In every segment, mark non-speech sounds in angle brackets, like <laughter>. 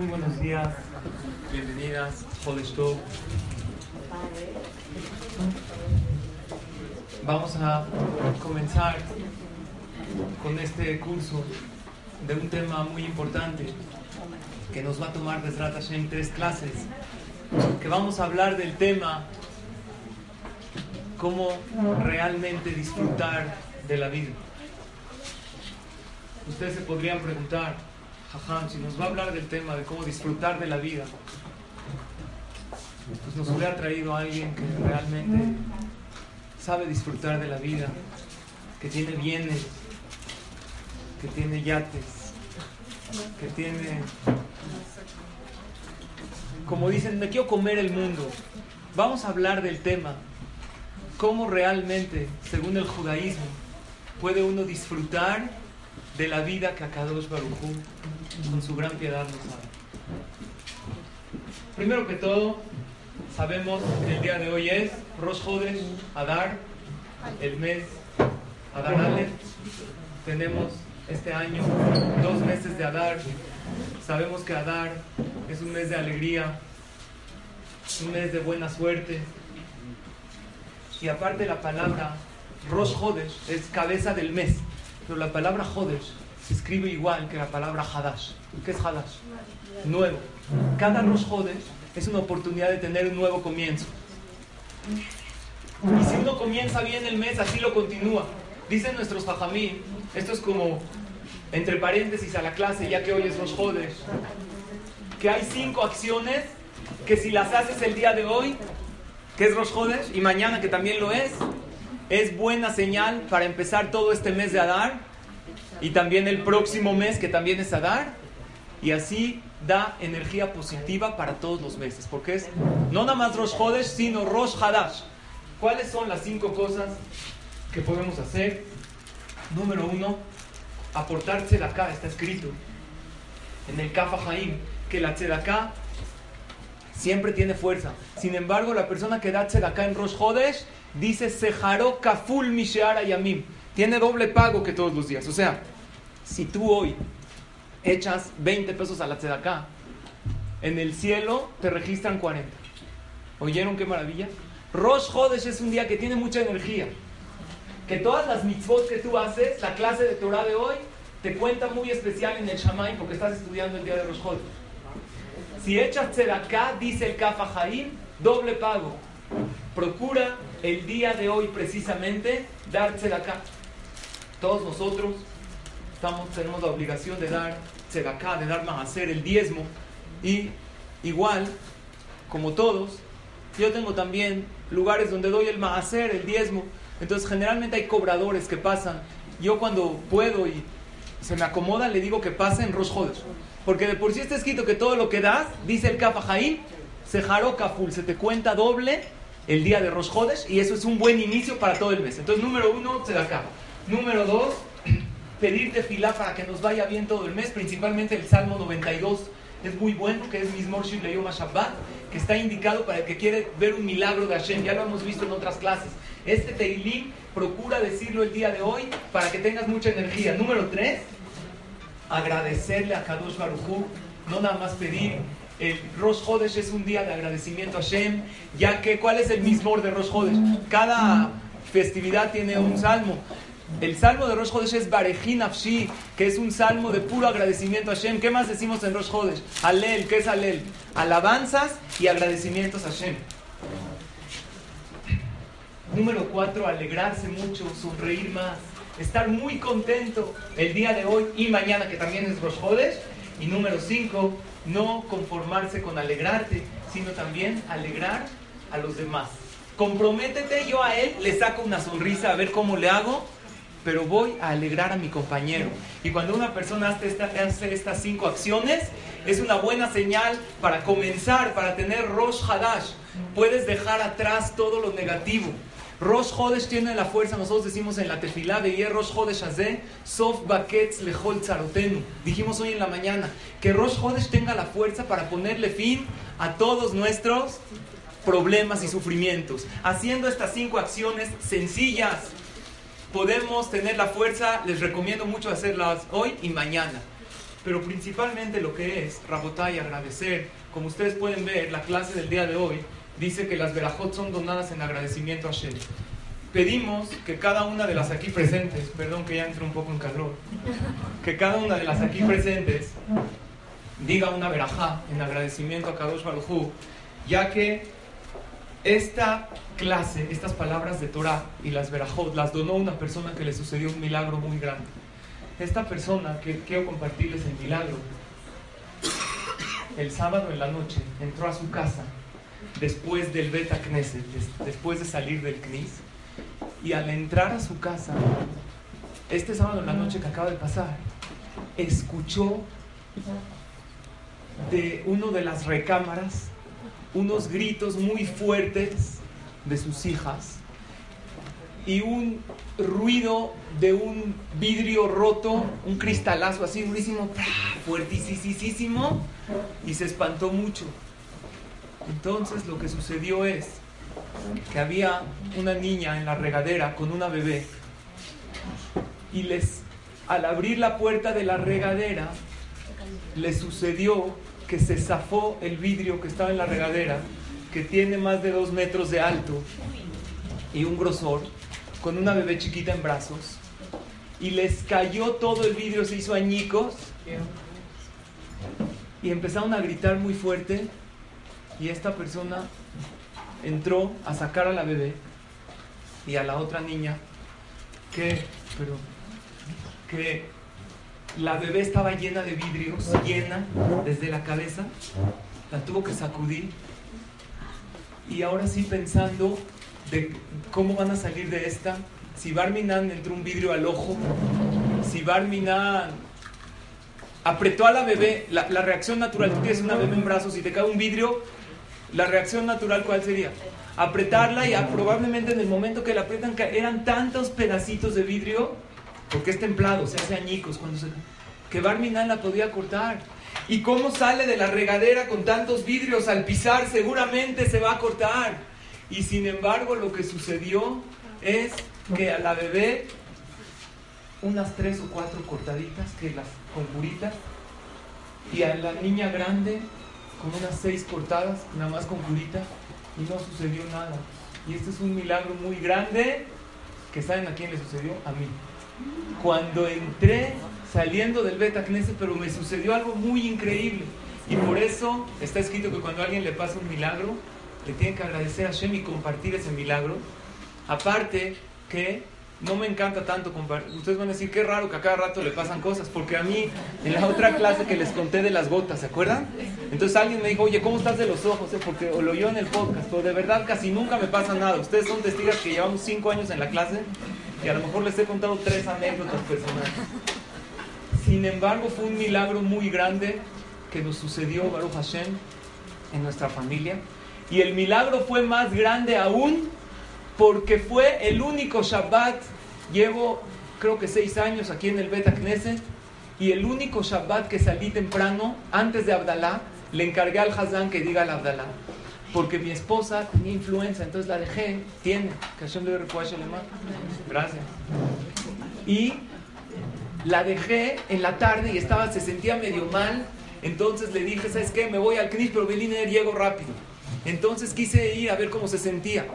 Muy buenos días, bienvenidas, Jodesh Tov. Vamos a comenzar con este curso de un tema muy importante que nos va a tomar desde Hashem tres clases, que vamos a hablar del tema cómo realmente disfrutar de la vida. Ustedes se podrían preguntar, Jajam, si nos va a hablar del tema de cómo disfrutar de la vida, pues nos hubiera traído a alguien que realmente sabe disfrutar de la vida, que tiene bienes, que tiene yates, que tiene, como dicen, me quiero comer el mundo. Vamos a hablar del tema, cómo realmente, según el judaísmo, puede uno disfrutar de la vida que Akadosh Baruj con su gran piedad nos da. Primero que todo, sabemos que el día de hoy es Rosh Hodesh Adar, el mes Adar Aleph. Tenemos este año dos meses de Adar. Sabemos que Adar es un mes de alegría, un mes de buena suerte. Y aparte la palabra Rosh Hodesh es cabeza del mes. Pero la palabra Hodesh escribe igual que la palabra Hadash. ¿Qué es Hadash? Nuevo. Cada Rosh Hodesh es una oportunidad de tener un nuevo comienzo. Y si uno comienza bien el mes, así lo continúa. Dicen nuestros Jajamí, esto es como entre paréntesis a la clase, ya que hoy es Rosh Hodesh, que hay cinco acciones que si las haces el día de hoy, que es Rosh y mañana que también lo es, es buena señal para empezar todo este mes de Adar y también el próximo mes que también es Adar y así da energía positiva para todos los meses. Porque es no nada más Rosh Hodesh sino Rosh Hadash. ¿cuáles son las cinco cosas que podemos hacer? número uno aportar tzedakah está escrito en el Kafa Haim que la tzedakah siempre tiene fuerza. Sin embargo la persona que da tzedakah en Rosh Hodesh dice Sejaro Kaful Misheara Yamim. Tiene doble pago que todos los días. O sea, si tú hoy echas 20 pesos a la tzedakah, en el cielo te registran 40. ¿Oyeron qué maravilla? Rosh Hodesh es un día que tiene mucha energía. Que todas las mitzvot que tú haces, la clase de Torah de hoy, te cuenta muy especial en el Shamay porque estás estudiando el día de Rosh Hodesh. Si echas tzedakah, dice el Kafa Haim, doble pago. Procura el día de hoy precisamente dar tzedakah. Todos nosotros estamos, tenemos la obligación de dar tzedakah, de dar hacer el diezmo. Y igual, como todos, yo tengo también lugares donde doy el maaser, el diezmo. Entonces generalmente hay cobradores que pasan. Yo cuando puedo y se me acomoda, le digo que pasen Rosh Hodesh. Porque de por sí está escrito que todo lo que das, dice el Kafa Haim, se jaró kaful, se te cuenta doble el día de Rosh Hodesh y eso es un buen inicio para todo el mes. Entonces, número uno, tzedakah. Número dos, <clears throat> pedirte filá para que nos vaya bien todo el mes, principalmente el Salmo 92 es muy bueno, que es Mismor Shivleyom Shabbat, que está indicado para el que quiere ver un milagro de Hashem. Ya lo hemos visto en otras clases. Este Teilim procura decirlo el día de hoy para que tengas mucha energía. Número tres, agradecerle a Kadosh Baruj no nada más pedir el Rosh Hodesh es un día de agradecimiento a Hashem, ya que ¿cuál es el mismor de Rosh Hodesh? Cada festividad tiene un salmo. El salmo de Rosh Hodesh es Barejin Afshi, que es un salmo de puro agradecimiento a Hashem. ¿Qué más decimos en Rosh Hodesh? Alel, ¿qué es Alel? Alabanzas y agradecimientos a Hashem. Número cuatro, alegrarse mucho, sonreír más, estar muy contento el día de hoy y mañana, que también es Rosh Hodesh. Y número cinco, no conformarse con alegrarte, sino también alegrar a los demás. Comprométete, yo a él le saco una sonrisa a ver cómo le hago pero voy a alegrar a mi compañero. Y cuando una persona hace, hace estas cinco acciones, es una buena señal para comenzar, para tener Rosh Hadash. Puedes dejar atrás todo lo negativo. Rosh Hodesh tiene la fuerza, nosotros decimos en la tefilá de Rosh Hodesh Azeh, Sof Baketz Lehol Tzarotenu. Dijimos hoy en la mañana que Rosh Hodesh tenga la fuerza para ponerle fin a todos nuestros problemas y sufrimientos. Haciendo estas cinco acciones sencillas, podemos tener la fuerza, les recomiendo mucho hacerlas hoy y mañana. Pero principalmente lo que es, Rabotay, agradecer, como ustedes pueden ver, la clase del día de hoy dice que las verajot son donadas en agradecimiento a Shem. Pedimos que cada una de las aquí presentes, perdón que ya entro un poco en calor, que cada una de las aquí presentes diga una verajá en agradecimiento a Kadosh Baruj ya que esta clase, estas palabras de Torah y las verajot, las donó una persona que le sucedió un milagro muy grande. Esta persona, que quiero compartirles el milagro, el sábado en la noche entró a su casa después del Beta Knesset, después de salir del Knis, y al entrar a su casa, este sábado en la noche que acaba de pasar, escuchó de uno de las recámaras unos gritos muy fuertes de sus hijas y un ruido de un vidrio roto, un cristalazo así durísimo, fuertísimo, y se espantó mucho. Entonces lo que sucedió es que había una niña en la regadera con una bebé y les, al abrir la puerta de la regadera, le sucedió que se zafó el vidrio que estaba en la regadera, que tiene más de dos metros de alto y un grosor, con una bebé chiquita en brazos, y les cayó todo el vidrio, se hizo añicos, y empezaron a gritar muy fuerte, y esta persona entró a sacar a la bebé y a la otra niña, que, pero, que la bebé estaba llena de vidrios, llena desde la cabeza. La tuvo que sacudir. Y ahora sí pensando de cómo van a salir de esta. Si Barminan entró un vidrio al ojo, si Barminan apretó a la bebé, la, reacción natural, tú tienes una bebé en brazos y te cae un vidrio, la reacción natural ¿cuál sería? Apretarla y probablemente en el momento que la apretan eran tantos pedacitos de vidrio porque es templado, se hace añicos cuando se... Que Barminan la podía cortar. ¿Y cómo sale de la regadera con tantos vidrios al pisar? Seguramente se va a cortar. Y sin embargo lo que sucedió es que a la bebé unas tres o cuatro cortaditas, que las con curitas, y a la niña grande con unas seis cortadas, nada más con curitas, y no sucedió nada. Y este es un milagro muy grande que saben a quién le sucedió, a mí cuando entré saliendo del Beta Knesset, pero me sucedió algo muy increíble. Y por eso está escrito que cuando alguien le pasa un milagro, le tiene que agradecer a Shem y compartir ese milagro. Aparte que no me encanta tanto compartir. Ustedes van a decir, qué raro que a cada rato le pasan cosas, porque a mí, en la otra clase que les conté de las gotas, ¿se acuerdan? Entonces alguien me dijo, oye, ¿cómo estás de los ojos? Eh? Porque lo oyó en el podcast, pero de verdad casi nunca me pasa nada. Ustedes son testigos que llevamos cinco años en la clase y a lo mejor les he contado tres anécdotas personales. Sin embargo, fue un milagro muy grande que nos sucedió, Baruch Hashem, en nuestra familia. Y el milagro fue más grande aún porque fue el único Shabbat. Llevo, creo que seis años aquí en el Beta Knesset. Y el único Shabbat que salí temprano, antes de Abdalá, le encargué al Hazán que diga el Abdalá porque mi esposa tenía influenza, entonces la dejé, tiene, Gracias. Y la dejé en la tarde y estaba, se sentía medio mal, entonces le dije, ¿sabes qué? Me voy al CNIS, pero Belina llego rápido. Entonces quise ir a ver cómo se sentía.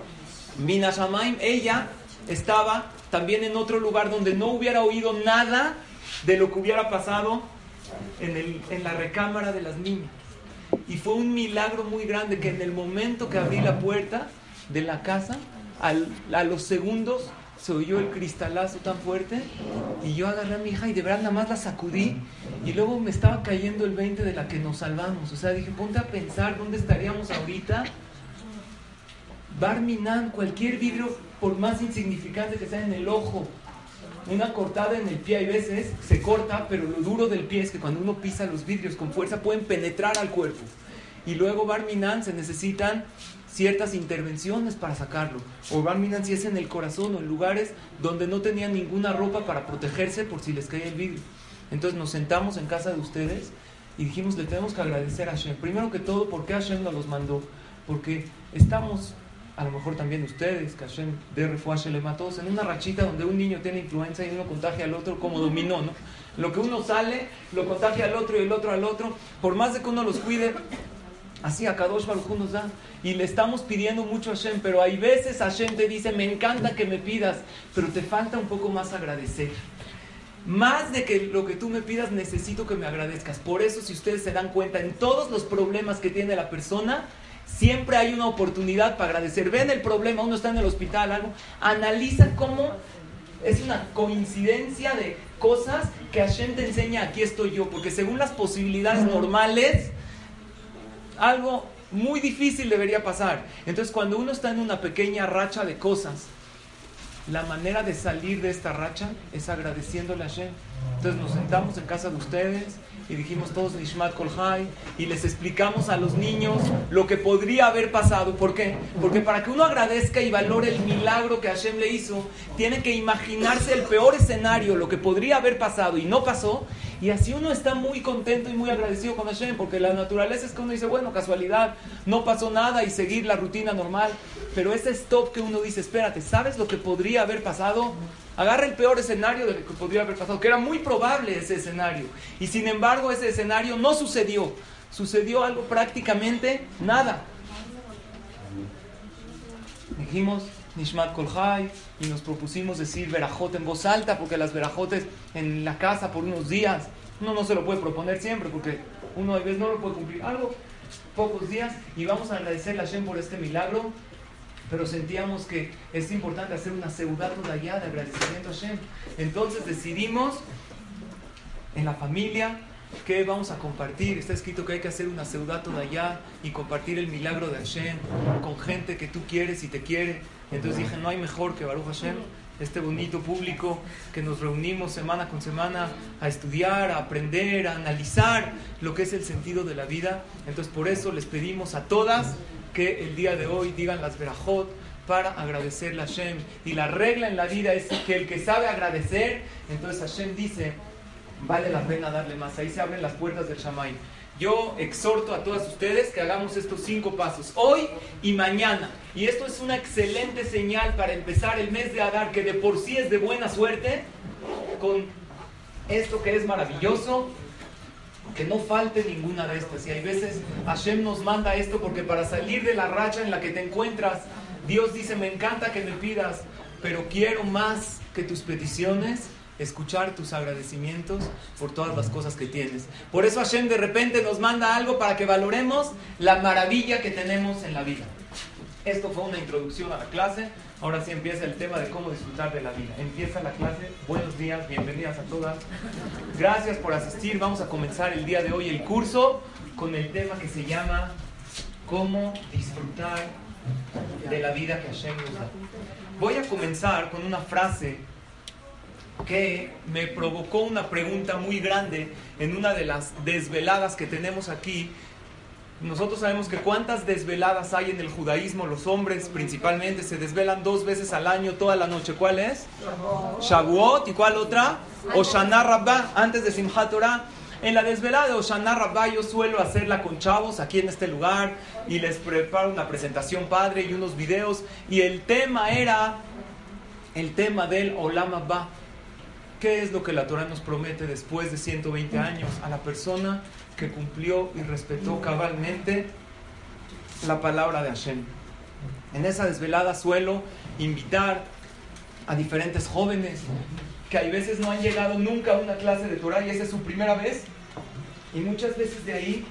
Mina Shamaim, ella estaba también en otro lugar donde no hubiera oído nada de lo que hubiera pasado en, el, en la recámara de las niñas. Y fue un milagro muy grande que en el momento que abrí la puerta de la casa, a los segundos se oyó el cristalazo tan fuerte y yo agarré a mi hija y de verdad nada más la sacudí y luego me estaba cayendo el 20 de la que nos salvamos. O sea, dije, ponte a pensar dónde estaríamos ahorita. Barminan, cualquier vidrio, por más insignificante que sea en el ojo, una cortada en el pie hay veces se corta, pero lo duro del pie es que cuando uno pisa los vidrios con fuerza pueden penetrar al cuerpo. Y luego Barminan se necesitan ciertas intervenciones para sacarlo. O Barminan si es en el corazón o en lugares donde no tenían ninguna ropa para protegerse por si les cae el vidrio. Entonces nos sentamos en casa de ustedes y dijimos, le tenemos que agradecer a Hashem. Primero que todo, ¿por qué Hashem nos los mandó? Porque estamos a lo mejor también ustedes, que Hashem de a todos, en una rachita donde un niño tiene influenza y uno contagia al otro como dominó, ¿no? Lo que uno sale, lo contagia al otro y el otro al otro. Por más de que uno los cuide, así a Kadosh Baruj nos da. Y le estamos pidiendo mucho a Hashem, pero hay veces Hashem te dice, me encanta que me pidas, pero te falta un poco más agradecer. Más de que lo que tú me pidas, necesito que me agradezcas. Por eso, si ustedes se dan cuenta, en todos los problemas que tiene la persona, Siempre hay una oportunidad para agradecer. Ven el problema, uno está en el hospital, algo. Analiza cómo es una coincidencia de cosas que Hashem te enseña, aquí estoy yo. Porque según las posibilidades normales, algo muy difícil debería pasar. Entonces, cuando uno está en una pequeña racha de cosas, la manera de salir de esta racha es agradeciéndole a Hashem. Entonces nos sentamos en casa de ustedes y dijimos todos Nishmat Kolhai y les explicamos a los niños lo que podría haber pasado. ¿Por qué? Porque para que uno agradezca y valore el milagro que Hashem le hizo, tiene que imaginarse el peor escenario, lo que podría haber pasado y no pasó. Y así uno está muy contento y muy agradecido con Hashem, porque la naturaleza es que uno dice, bueno, casualidad, no pasó nada y seguir la rutina normal. Pero ese stop que uno dice, espérate, ¿sabes lo que podría haber pasado? Agarra el peor escenario de lo que podría haber pasado, que era muy probable ese escenario. Y sin embargo ese escenario no sucedió. Sucedió algo prácticamente nada. Dijimos Nishmat Kolhai y nos propusimos decir Verajot en voz alta, porque las Verajotes en la casa por unos días, uno no se lo puede proponer siempre, porque uno a veces no lo puede cumplir. Algo, pocos días, y vamos a agradecerle a Hashem por este milagro pero sentíamos que es importante hacer una de allá de agradecimiento a Hashem. Entonces decidimos en la familia que vamos a compartir. Está escrito que hay que hacer una de allá y compartir el milagro de Hashem con gente que tú quieres y te quiere. Entonces dije, no hay mejor que Baruch Hashem, este bonito público que nos reunimos semana con semana a estudiar, a aprender, a analizar lo que es el sentido de la vida. Entonces por eso les pedimos a todas que el día de hoy digan las verajot para agradecerle a Hashem. Y la regla en la vida es que el que sabe agradecer, entonces Hashem dice, vale la pena darle más. Ahí se abren las puertas del Shamay. Yo exhorto a todas ustedes que hagamos estos cinco pasos, hoy y mañana. Y esto es una excelente señal para empezar el mes de Adar, que de por sí es de buena suerte, con esto que es maravilloso, que no falte ninguna de estas. Y hay veces Hashem nos manda esto porque para salir de la racha en la que te encuentras, Dios dice, me encanta que me pidas, pero quiero más que tus peticiones, escuchar tus agradecimientos por todas las cosas que tienes. Por eso Hashem de repente nos manda algo para que valoremos la maravilla que tenemos en la vida. Esto fue una introducción a la clase. Ahora sí empieza el tema de cómo disfrutar de la vida. Empieza la clase. Buenos días, bienvenidas a todas. Gracias por asistir. Vamos a comenzar el día de hoy el curso con el tema que se llama cómo disfrutar de la vida que Hashem nos da. Voy a comenzar con una frase que me provocó una pregunta muy grande en una de las desveladas que tenemos aquí nosotros sabemos que cuántas desveladas hay en el judaísmo, los hombres principalmente se desvelan dos veces al año, toda la noche. ¿Cuál es? Shavuot. ¿Y cuál otra? Oshana Rabbah, antes de Simchat Torah. En la desvelada de Oshana Rabbah yo suelo hacerla con chavos aquí en este lugar y les preparo una presentación padre y unos videos. Y el tema era el tema del Olam Abba. ¿Qué es lo que la Torah nos promete después de 120 años a la persona que cumplió y respetó cabalmente la palabra de Hashem. En esa desvelada suelo invitar a diferentes jóvenes que hay veces no han llegado nunca a una clase de Torah y esa es su primera vez. Y muchas veces de ahí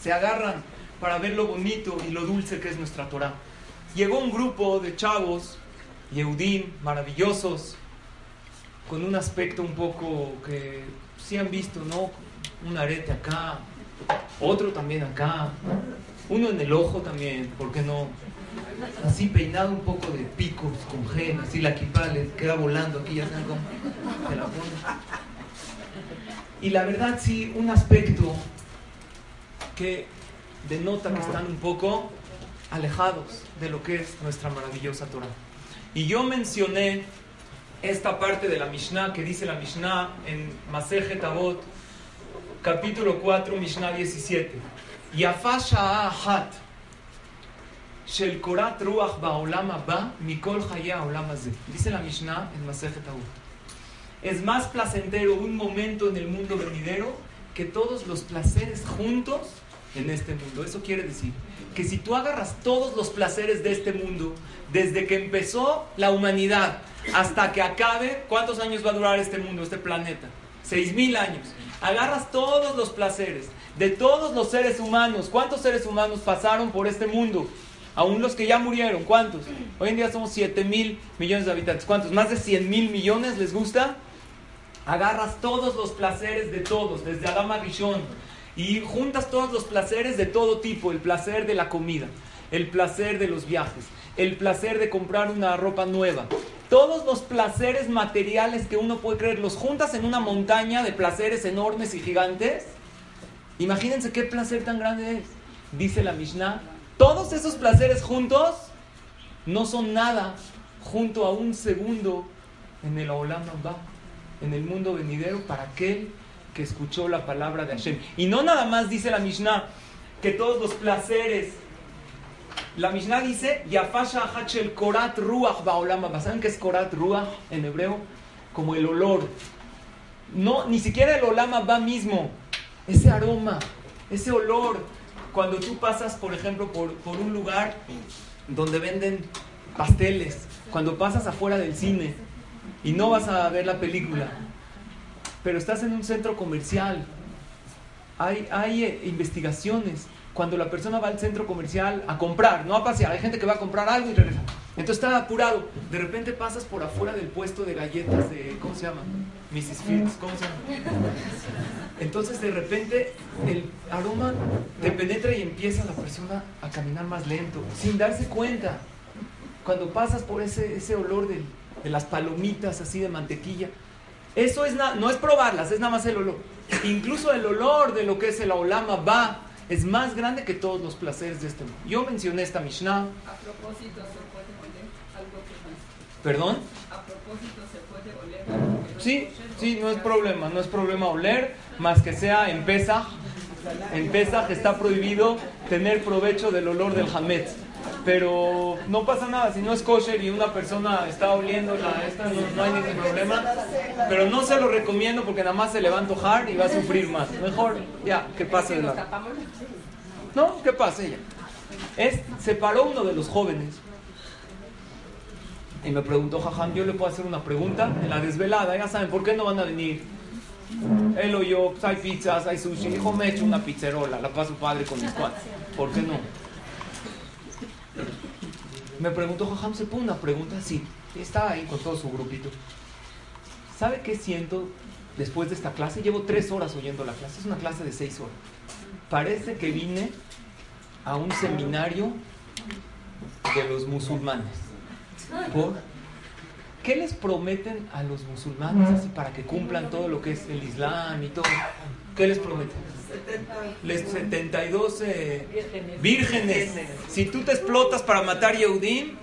se agarran para ver lo bonito y lo dulce que es nuestra Torah. Llegó un grupo de chavos, Yehudim, maravillosos, con un aspecto un poco que sí han visto, ¿no? un arete acá, otro también acá, uno en el ojo también, ¿por qué no? así peinado un poco de picos con gel, así la equipa queda volando aquí, ya saben cómo se la pone. Y la verdad sí, un aspecto que denota que están un poco alejados de lo que es nuestra maravillosa Torah. Y yo mencioné esta parte de la Mishnah que dice la Mishnah en Masejet Avot, capítulo 4, Mishnah 17. Yafasha ahat shel korat ruach ba'olam haba mikol chaya olam Dice la Mishnah en Masejet Avot. Es más placentero un momento en el mundo venidero que todos los placeres juntos en este mundo. Eso quiere decir que si tú agarras todos los placeres de este mundo, desde que empezó la humanidad hasta que acabe, ¿cuántos años va a durar este mundo, este planeta? Seis mil años. Agarras todos los placeres de todos los seres humanos. ¿Cuántos seres humanos pasaron por este mundo? Aún los que ya murieron, ¿cuántos? Hoy en día somos 7 mil millones de habitantes. ¿Cuántos? ¿Más de 100 mil millones les gusta? Agarras todos los placeres de todos, desde Adama Rishon, y juntas todos los placeres de todo tipo, el placer de la comida, el placer de los viajes, el placer de comprar una ropa nueva. Todos los placeres materiales que uno puede creer, los juntas en una montaña de placeres enormes y gigantes. Imagínense qué placer tan grande es. Dice la Mishnah, todos esos placeres juntos no son nada junto a un segundo en el Olam en el mundo venidero para aquel que escuchó la palabra de Hashem. Y no nada más dice la Mishnah que todos los placeres. La Mishnah dice, Yafasha Hachel Korat Ruach Baolama. ¿Saben qué es Korat Ruach en hebreo? Como el olor. No, ni siquiera el olama va mismo. Ese aroma, ese olor. Cuando tú pasas, por ejemplo, por, por un lugar donde venden pasteles, cuando pasas afuera del cine y no vas a ver la película, pero estás en un centro comercial. Hay, hay eh, investigaciones. Cuando la persona va al centro comercial a comprar, no a pasear, hay gente que va a comprar algo y regresa. Entonces está apurado. De repente pasas por afuera del puesto de galletas de, ¿cómo se llama? Mrs. Fields, ¿cómo se llama? Entonces de repente el aroma te penetra y empieza la persona a caminar más lento, sin darse cuenta. Cuando pasas por ese, ese olor de, de las palomitas así de mantequilla, eso es no es probarlas, es nada más el olor. Incluso el olor de lo que es el aulama va es más grande que todos los placeres de este mundo. Yo mencioné esta Mishnah. A propósito, ¿se puede oler algo que ¿Perdón? A propósito, ¿se puede oler Sí, sí, no es problema, no es problema oler, más que sea en Pesach. En Pesach está prohibido tener provecho del olor del Hametz pero no pasa nada, si no es kosher y una persona está oliendo la esta, no, hay ningún problema. Pero no se lo recomiendo porque nada más se le va a antojar y va a sufrir más. Mejor ya, que pase de la... No, que pase ya. Es, se paró uno de los jóvenes y me preguntó, Jajam, yo le puedo hacer una pregunta en la desvelada, ya saben, ¿por qué no van a venir? Él o yo, pues hay pizzas, hay sushi. Dijo, me echo una pizzerola, la paso padre con mis cuates. ¿Por qué no? Me preguntó, Jajam, se pone una pregunta así. Estaba ahí con todo su grupito. ¿Sabe qué siento después de esta clase? Llevo tres horas oyendo la clase. Es una clase de seis horas. Parece que vine a un seminario de los musulmanes. ¿Por? ¿Qué les prometen a los musulmanes así para que cumplan todo lo que es el Islam y todo? ¿Qué les prometen? Les 72 eh, vírgenes. Si tú te explotas para matar Yehudim,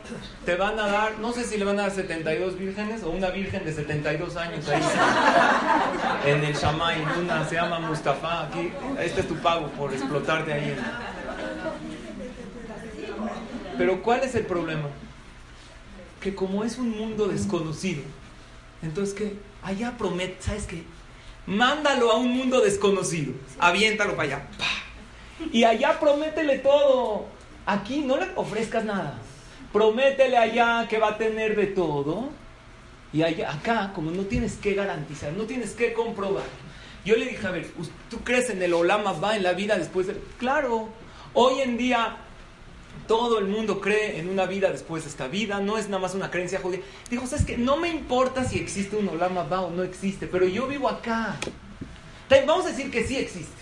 te van a dar, no sé si le van a dar 72 vírgenes o una virgen de 72 años ahí <laughs> en el Shamay, una se llama Mustafa. Aquí, este es tu pago por explotarte ahí. Pero ¿cuál es el problema? Que como es un mundo desconocido, entonces que allá promete, ¿sabes qué? Mándalo a un mundo desconocido, aviéntalo para allá. Y allá prométele todo. Aquí no le ofrezcas nada. Prométele allá que va a tener de todo. Y allá, acá, como no tienes que garantizar, no tienes que comprobar. Yo le dije, a ver, ¿tú crees en el Olama va en la vida después de.? Claro, hoy en día todo el mundo cree en una vida después de esta vida, no es nada más una creencia judía. Dijo, ¿sabes qué? No me importa si existe un Olama Ba o no existe, pero yo vivo acá. Vamos a decir que sí existe.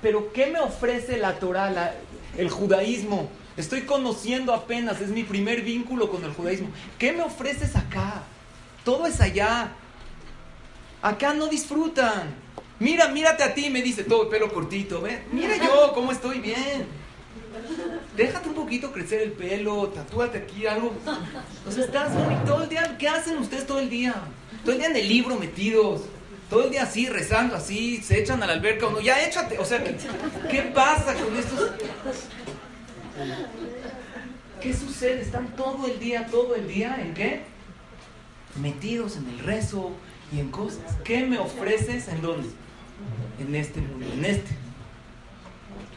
Pero ¿qué me ofrece la Torah, el judaísmo? Estoy conociendo apenas, es mi primer vínculo con el judaísmo. ¿Qué me ofreces acá? Todo es allá. Acá no disfrutan. Mira, mírate a ti, me dice todo el pelo cortito. ¿ven? Mira yo cómo estoy bien. Déjate un poquito crecer el pelo, tatúate aquí algo. O sea, estás todo el día. ¿Qué hacen ustedes todo el día? Todo el día en el libro metidos. Todo el día así, rezando así, se echan a la alberca uno. Ya échate. O sea, ¿qué, pasa con estos? ¿Qué sucede? Están todo el día, todo el día, ¿en qué? Metidos en el rezo y en cosas. ¿Qué me ofreces en dónde? En este mundo, en este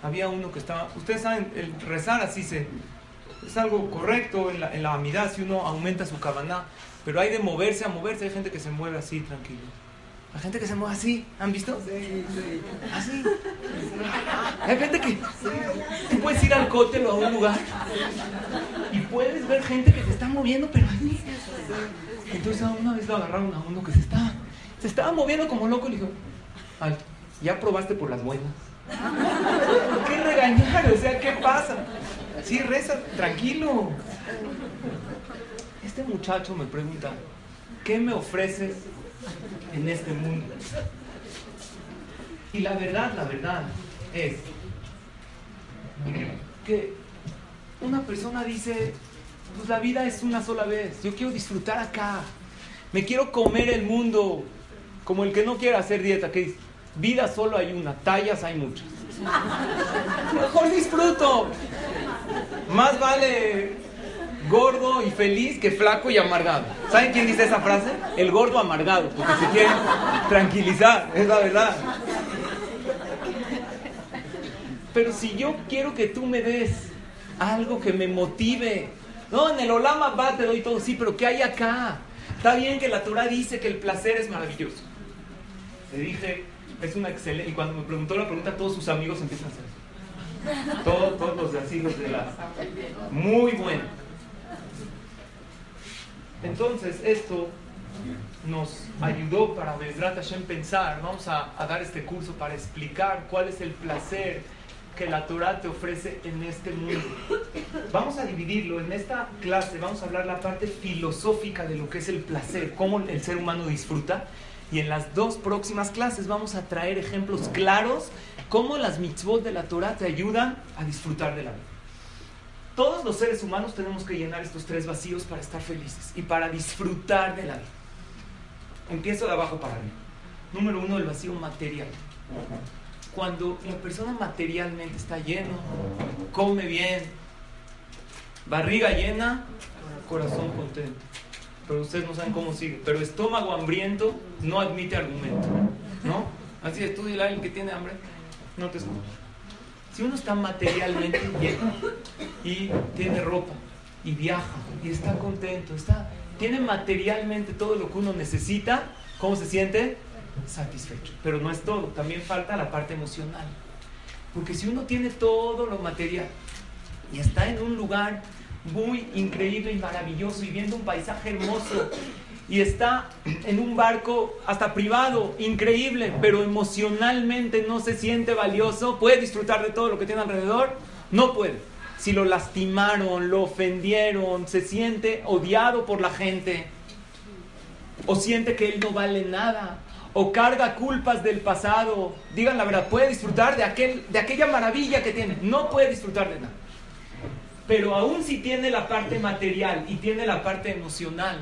había uno que estaba, ustedes saben, el rezar así se, es algo correcto en la, en la amidad si uno aumenta su cabana, pero hay de moverse a moverse, hay gente que se mueve así tranquilo. La gente que se mueve así, ¿han visto? Sí, sí. Así. Hay gente que. Tú puedes ir al cótelo a un lugar y puedes ver gente que se está moviendo, pero así. Entonces una vez lo agarraron a uno que se estaba, se estaba moviendo como loco y le dijo: Alto, ya probaste por las buenas. ¿Por qué regañar? O sea, ¿qué pasa? Sí, reza, tranquilo. Este muchacho me pregunta, ¿qué me ofreces en este mundo? Y la verdad, la verdad es que una persona dice, pues la vida es una sola vez, yo quiero disfrutar acá, me quiero comer el mundo, como el que no quiere hacer dieta, que dice, Vida solo hay una, tallas hay muchas. <laughs> Mejor disfruto. Más vale gordo y feliz que flaco y amargado. ¿Saben quién dice esa frase? El gordo amargado, porque se quiere tranquilizar, es la verdad. Pero si yo quiero que tú me des algo que me motive, no, en el Olama va, te doy todo, sí, pero ¿qué hay acá? Está bien que la Torah dice que el placer es maravilloso. Te dije, es una excelente. Y cuando me preguntó la pregunta, todos sus amigos empiezan a hacer Todos, todos los de así, los de la. Muy bueno. Entonces, esto nos ayudó para Bezrat Hashem pensar. Vamos a, a dar este curso para explicar cuál es el placer que la Torah te ofrece en este mundo. Vamos a dividirlo. En esta clase vamos a hablar la parte filosófica de lo que es el placer, cómo el ser humano disfruta. Y en las dos próximas clases vamos a traer ejemplos claros cómo las mitzvot de la Torah te ayudan a disfrutar de la vida. Todos los seres humanos tenemos que llenar estos tres vacíos para estar felices y para disfrutar de la vida. Empiezo de abajo para arriba. Número uno, el vacío material. Cuando la persona materialmente está lleno, come bien, barriga llena, corazón contento pero ustedes no saben cómo sigue. Pero estómago hambriento no admite argumento, ¿no? Así estudia alguien que tiene hambre, no te escucha. Si uno está materialmente lleno y tiene ropa y viaja y está contento, está, tiene materialmente todo lo que uno necesita, ¿cómo se siente? Satisfecho. Pero no es todo, también falta la parte emocional. Porque si uno tiene todo lo material y está en un lugar muy increíble y maravilloso y viendo un paisaje hermoso y está en un barco hasta privado, increíble, pero emocionalmente no se siente valioso, puede disfrutar de todo lo que tiene alrededor, no puede. Si lo lastimaron, lo ofendieron, se siente odiado por la gente, o siente que él no vale nada, o carga culpas del pasado, digan la verdad, puede disfrutar de, aquel, de aquella maravilla que tiene, no puede disfrutar de nada. Pero aún si tiene la parte material y tiene la parte emocional,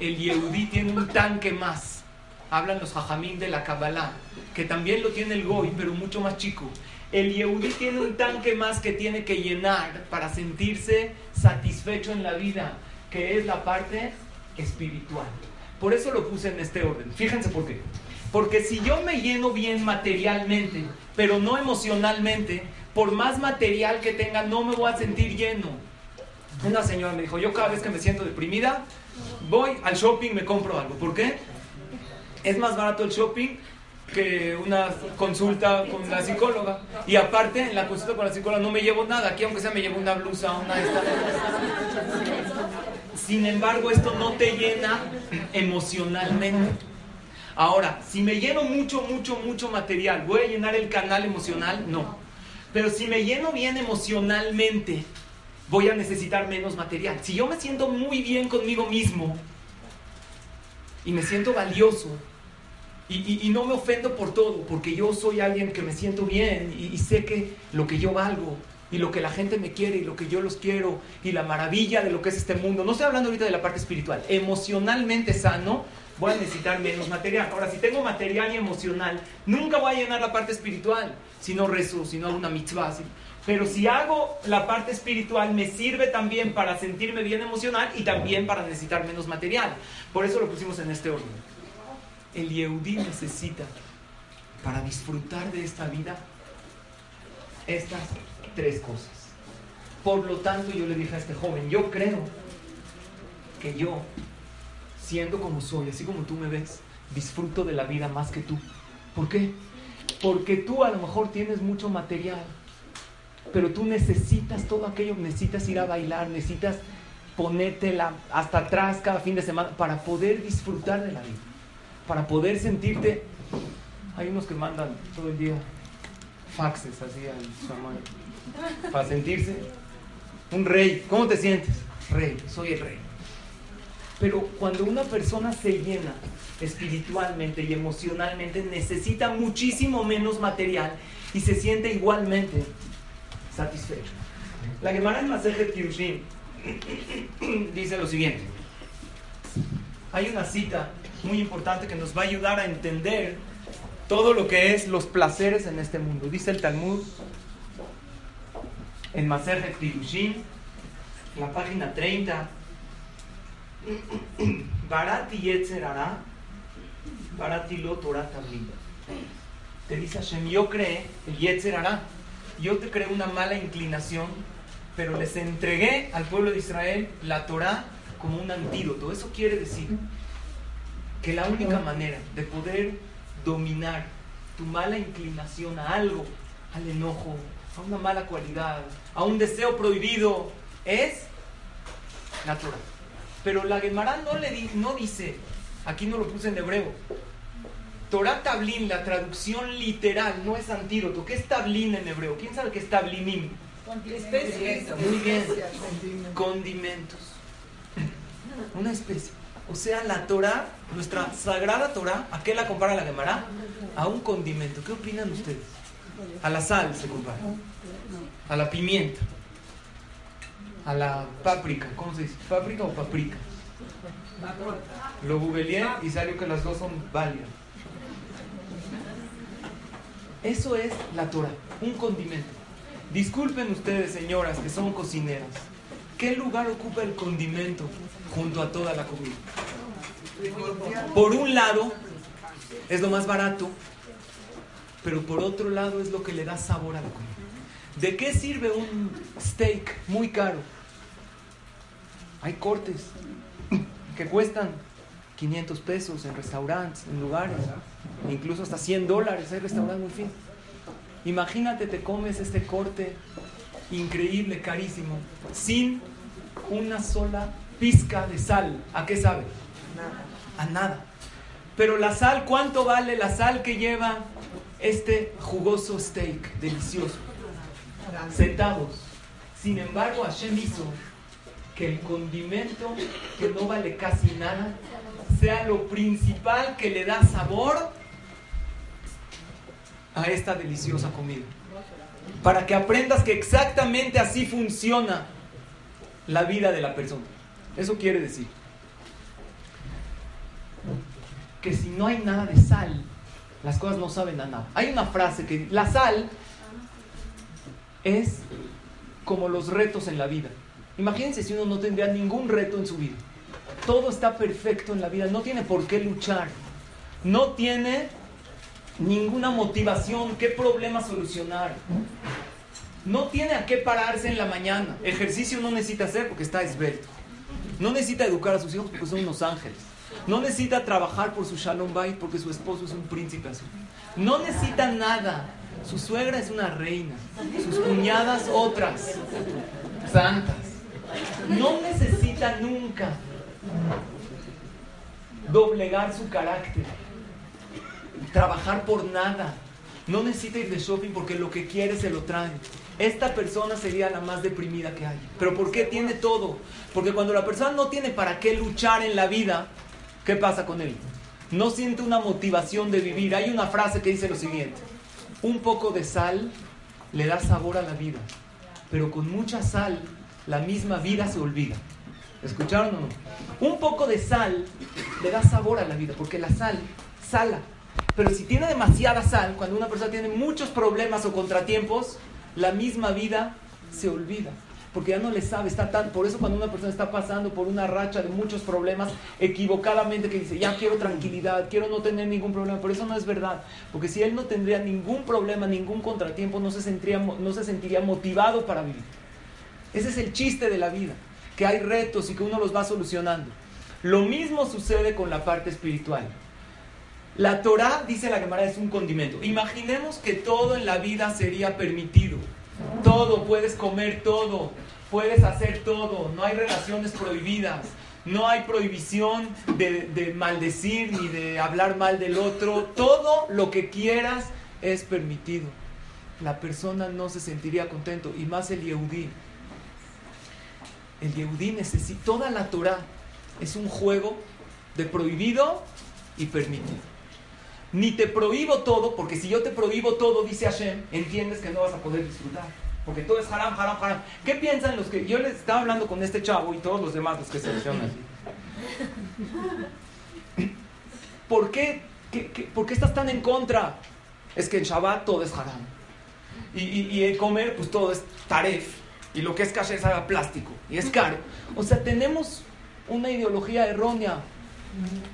el Yehudí tiene un tanque más. Hablan los hajamín de la Kabbalah, que también lo tiene el Goy, pero mucho más chico. El Yehudí tiene un tanque más que tiene que llenar para sentirse satisfecho en la vida, que es la parte espiritual. Por eso lo puse en este orden. Fíjense por qué. Porque si yo me lleno bien materialmente, pero no emocionalmente, por más material que tenga, no me voy a sentir lleno. Una señora me dijo, yo cada vez que me siento deprimida, voy al shopping, me compro algo. ¿Por qué? Es más barato el shopping que una consulta con la psicóloga. Y aparte, en la consulta con la psicóloga no me llevo nada. Aquí, aunque sea, me llevo una blusa, una esta. Sin embargo, esto no te llena emocionalmente. Ahora, si me lleno mucho, mucho, mucho material, ¿voy a llenar el canal emocional? No. Pero si me lleno bien emocionalmente voy a necesitar menos material. Si yo me siento muy bien conmigo mismo y me siento valioso y, no me ofendo por todo, porque yo soy alguien que me siento bien y, sé que lo que yo valgo y lo que la gente me quiere y lo que yo los quiero y la maravilla de lo que es este mundo. No estoy hablando ahorita de la parte espiritual. Emocionalmente sano, voy a necesitar menos material. Ahora, si tengo material y emocional, nunca voy a llenar la parte espiritual si no rezo, si no hago una mitzvah. Pero si hago la parte espiritual, me sirve también para sentirme bien emocional y también para necesitar menos material. Por eso lo pusimos en este orden. El Yehudi necesita, para disfrutar de esta vida, estas tres cosas. Por lo tanto, yo le dije a este joven, yo creo que yo, siendo como soy, así como tú me ves, disfruto de la vida más que tú. ¿Por qué? Porque tú a lo mejor tienes mucho material, pero tú necesitas todo aquello, necesitas ir a bailar, necesitas ponértela hasta atrás cada fin de semana para poder disfrutar de la vida, para poder sentirte. Hay unos que mandan todo el día faxes así al su para sentirse un rey. ¿Cómo te sientes? Rey, soy el rey. Pero cuando una persona se llena espiritualmente y emocionalmente, necesita muchísimo menos material y se siente igualmente satisfecho. La Gemara en de Kiushin <clears throat> dice lo siguiente. Hay una cita muy importante que nos va a ayudar a entender todo lo que es los placeres en este mundo. Dice el Talmud en Maserhet Kiushin, la página 30. <clears throat> Barati Yetzerara, Barati lo Torah Te dice Hashem, yo cree el Yetzerara yo te creé una mala inclinación, pero les entregué al pueblo de Israel la Torah como un antídoto. Eso quiere decir que la única manera de poder dominar tu mala inclinación a algo, al enojo, a una mala cualidad, a un deseo prohibido, es la Torah. Pero la Gemara no, le no dice, aquí no lo puse en hebreo, Torah Tablin, la traducción literal, no es antídoto. ¿Qué es Tablin en hebreo? ¿Quién sabe qué es Tablinim? Muy bien. Condimentos. Una especie. O sea, la Torah, nuestra sagrada Torah, ¿a qué la compara la Gemara? A un condimento. ¿Qué opinan ustedes? A la sal se compara. A la pimienta. A la páprica. ¿Cómo se dice? ¿Páprica o paprika? Lo googleé y salió que las dos son válidas. Eso es la Torah, un condimento. Disculpen ustedes, señoras, que son cocineras. ¿Qué lugar ocupa el condimento junto a toda la comida? Por un lado, es lo más barato, pero por otro lado es lo que le da sabor a la comida. ¿De qué sirve un steak muy caro? Hay cortes que cuestan 500 pesos en restaurantes, en lugares, incluso hasta 100 dólares hay restaurantes muy fin. Imagínate, te comes este corte increíble, carísimo, sin una sola pizca de sal. ¿A qué sabe? A nada. Pero la sal, ¿cuánto vale la sal que lleva este jugoso steak delicioso? Centavos. Sin embargo, Hashem hizo que el condimento, que no vale casi nada, sea lo principal que le da sabor a esta deliciosa comida. Para que aprendas que exactamente así funciona la vida de la persona. Eso quiere decir que si no hay nada de sal, las cosas no saben a nada. Hay una frase que la sal es como los retos en la vida. Imagínense si uno no tendría ningún reto en su vida. Todo está perfecto en la vida, no tiene por qué luchar, no tiene ninguna motivación, qué problema solucionar. No tiene a qué pararse en la mañana. Ejercicio no necesita hacer porque está esbelto. No necesita educar a sus hijos porque son unos ángeles. No necesita trabajar por su Shalom Bay porque su esposo es un príncipe azul. No necesita nada. Su suegra es una reina. Sus cuñadas otras. Santas. No necesita nunca doblegar su carácter, trabajar por nada, no necesita ir de shopping porque lo que quiere se lo traen. Esta persona sería la más deprimida que hay. ¿Pero por qué tiene todo? Porque cuando la persona no tiene para qué luchar en la vida, ¿qué pasa con él? No siente una motivación de vivir. Hay una frase que dice lo siguiente. Un poco de sal le da sabor a la vida. Pero con mucha sal, la misma vida se olvida. ¿Escucharon o no? Un poco de sal le da sabor a la vida, porque la sal sala. Pero si tiene demasiada sal, cuando una persona tiene muchos problemas o contratiempos, la misma vida se olvida. Porque ya no le sabe, está tan. Por eso, cuando una persona está pasando por una racha de muchos problemas, equivocadamente que dice, ya quiero tranquilidad, quiero no tener ningún problema. Por eso no es verdad. Porque si él no tendría ningún problema, ningún contratiempo, no se sentiría, no se sentiría motivado para vivir. Ese es el chiste de la vida, que hay retos y que uno los va solucionando. Lo mismo sucede con la parte espiritual. La Torah, dice la Gemara, es un condimento. Imaginemos que todo en la vida sería permitido. Todo, puedes comer todo, puedes hacer todo, no hay relaciones prohibidas, no hay prohibición de, de, maldecir ni de hablar mal del otro. Todo lo que quieras es permitido. La persona no se sentiría contento, y más el Yehudí. El Yehudí necesita, toda la Torah es un juego de prohibido y permitido ni te prohíbo todo, porque si yo te prohíbo todo, dice Hashem, entiendes que no vas a poder disfrutar. Porque todo es haram, haram, haram. ¿Qué piensan los que.? Yo les estaba hablando con este chavo y todos los demás, los que se mencionan así. <laughs> ¿Por qué, ¿Por qué estás tan en contra? Es que en Shabbat todo es haram. Y, y comer, pues todo es taref. Y lo que es caché es plástico. Y es caro. O sea, tenemos una ideología errónea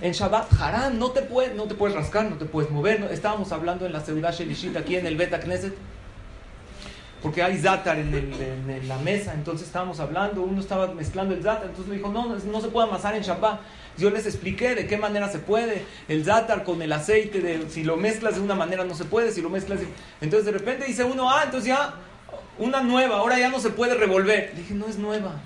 en Shabbat, haram, no te, puedes, no te puedes rascar, no te puedes mover. estábamos hablando en la Seudah Shelishit aquí en el Beta Knesset, porque hay Zatar en, la mesa, entonces estábamos hablando, uno estaba mezclando el Zatar, entonces me dijo, no, no, se puede amasar en Shabbat. Yo les expliqué de qué manera se puede, el Zatar con el aceite, de, si lo mezclas de una manera no se puede, si lo mezclas. Entonces de repente dice uno, ah, entonces ya, una nueva, ahora ya no se puede revolver. Le dije, no es nueva.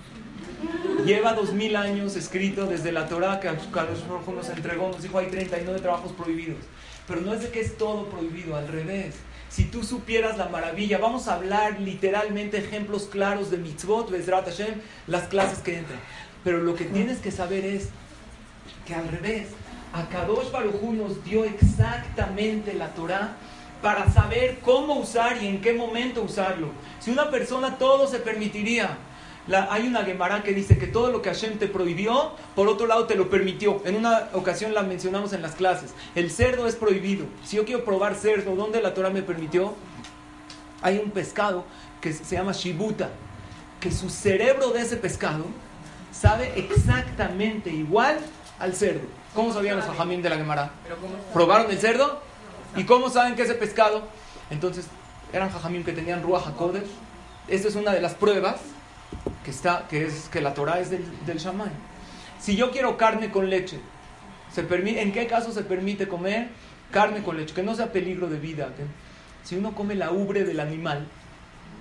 Lleva dos mil años escrito desde la Torah que Kadosh nos entregó, nos dijo hay 39 trabajos prohibidos. Pero no es de que es todo prohibido, al revés. Si tú supieras la maravilla, vamos a hablar literalmente ejemplos claros de mitzvot, Bezrat Hashem, las clases que entran. Pero lo que tienes que saber es que al revés, a Kadosh Baruj nos dio exactamente la Torah para saber cómo usar y en qué momento usarlo. Si una persona todo se permitiría, hay una Gemara que dice que todo lo que Hashem te prohibió, por otro lado te lo permitió. En una ocasión la mencionamos en las clases. El cerdo es prohibido. Si yo quiero probar cerdo, ¿dónde la Torah me permitió? Hay un pescado que se llama shibuta, que su cerebro de ese pescado sabe exactamente igual al cerdo. ¿Cómo sabían los ajamín de la Gemara? ¿Probaron el cerdo? ¿Y cómo saben que ese pescado? Entonces, eran jajamín que tenían ruach hakodesh. Esta es una de las pruebas que, está, que, es, que la Torah es del, del Shaman. Si yo quiero carne con leche, ¿se permite, ¿en qué caso se permite comer carne con leche? Que no sea peligro de vida. si uno come la ubre del animal,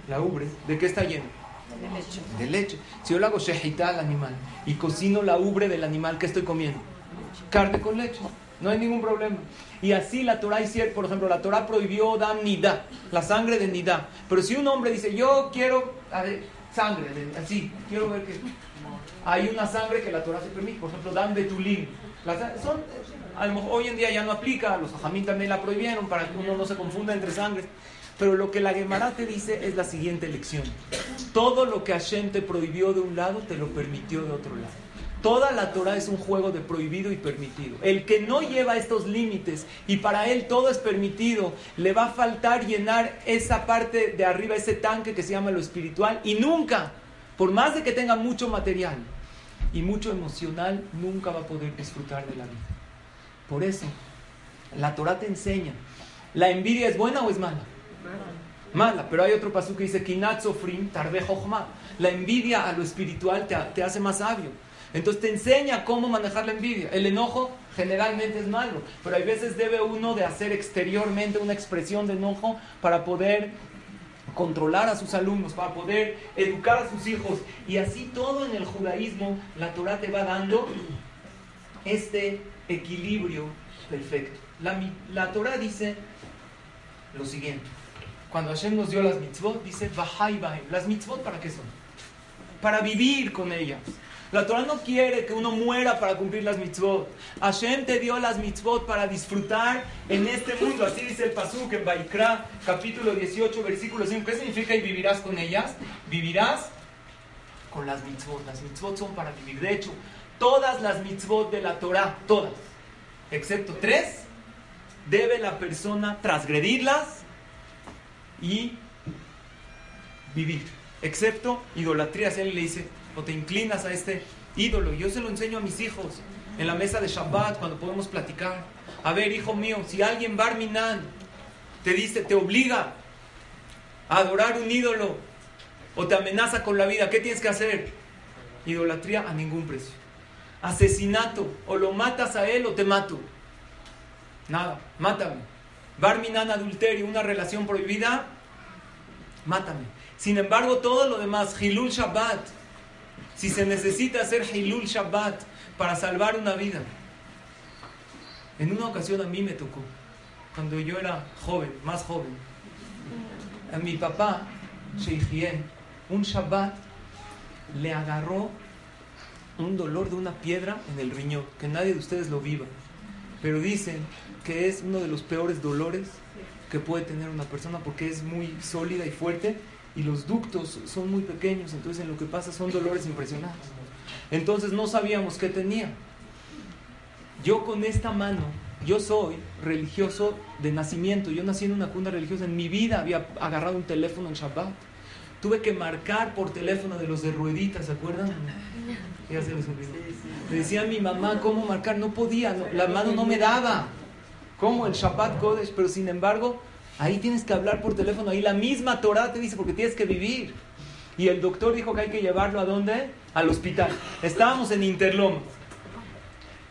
la ubre, ¿de qué está lleno? De leche. De leche. Si yo le hago shehita al animal y cocino la ubre del animal, ¿qué estoy comiendo? Carne con leche. No hay ningún problema. Y así la Torah por ejemplo, la Torah prohibió dam nida, la sangre de nida. Pero si un hombre dice, yo quiero, sangre, así, quiero ver que hay una sangre que la Torah se permite, por ejemplo, dan betulim. Son, hoy en día ya no aplica, los ajamín también la prohibieron para que uno no se confunda entre sangres. Pero lo que la Gemara te dice es la siguiente lección. Todo lo que Hashem te prohibió de un lado, te lo permitió de otro lado. Toda la Torah es un juego de prohibido y permitido. El que no lleva estos límites y para él todo es permitido, le va a faltar llenar esa parte de arriba, ese tanque que se llama lo espiritual y nunca, por más de que tenga mucho material y mucho emocional, nunca va a poder disfrutar de la vida. Por eso, la Torah te enseña, ¿la envidia es buena o es mala? Mala, pero hay otro paso que dice, tarbe La envidia a lo espiritual te, te hace más sabio. Entonces te enseña cómo manejar la envidia. El enojo generalmente es malo, pero hay veces debe uno de hacer exteriormente una expresión de enojo para poder controlar a sus alumnos, para poder educar a sus hijos. Y así todo en el judaísmo, la Torah te va dando este equilibrio perfecto. La, la Torah dice, lo siguiente. Cuando Hashem nos dio las mitzvot, dice, ¿Las mitzvot para qué son? Para vivir con ellas. La Torah no quiere que uno muera para cumplir las mitzvot. Hashem te dio las mitzvot para disfrutar en este mundo. Así dice el Pasuk en Baikra, capítulo 18, versículo 5. ¿Qué significa y vivirás con ellas? Vivirás con las mitzvot. Las mitzvot son para vivir. De hecho, todas las mitzvot de la Torah, todas, excepto tres, debe la persona transgredirlas y vivir. Excepto idolatría. Si alguien le dice, o te inclinas a este ídolo. Yo se lo enseño a mis hijos en la mesa de Shabbat cuando podemos platicar. A ver, hijo mío, si alguien Barminan te dice, te obliga a adorar un ídolo o te amenaza con la vida, ¿qué tienes que hacer? Idolatría a ningún precio. Asesinato, o lo matas a él o te mato. Nada, mátame. Barminan, adulterio, una relación prohibida, mátame. Sin embargo, todo lo demás, Hilul Shabbat, si se necesita hacer Hilul Shabbat para salvar una vida. En una ocasión a mí me tocó, cuando yo era joven, más joven, a mi papá, Sheikhien, un Shabbat le agarró un dolor de una piedra en el riñón, que nadie de ustedes lo viva, pero dicen que es uno de los peores dolores que puede tener una persona porque es muy sólida y fuerte y los ductos son muy pequeños, entonces en lo que pasa son dolores impresionantes. Entonces no sabíamos qué tenía. Yo con esta mano, yo soy religioso de nacimiento, yo nací en una cuna religiosa, en mi vida había agarrado un teléfono en Shabbat. Tuve que marcar por teléfono de los de rueditas, ¿se acuerdan? <laughs> Ya se les olvidó. Le decía a mi mamá cómo marcar, no podía, la mano no me daba. ¿Cómo? El Shabbat Kodesh, pero sin embargo, Ahí tienes que hablar por teléfono. Ahí la misma Torah te dice porque tienes que vivir. Y el doctor dijo que hay que llevarlo a dónde? Al hospital. Estábamos en Interlom.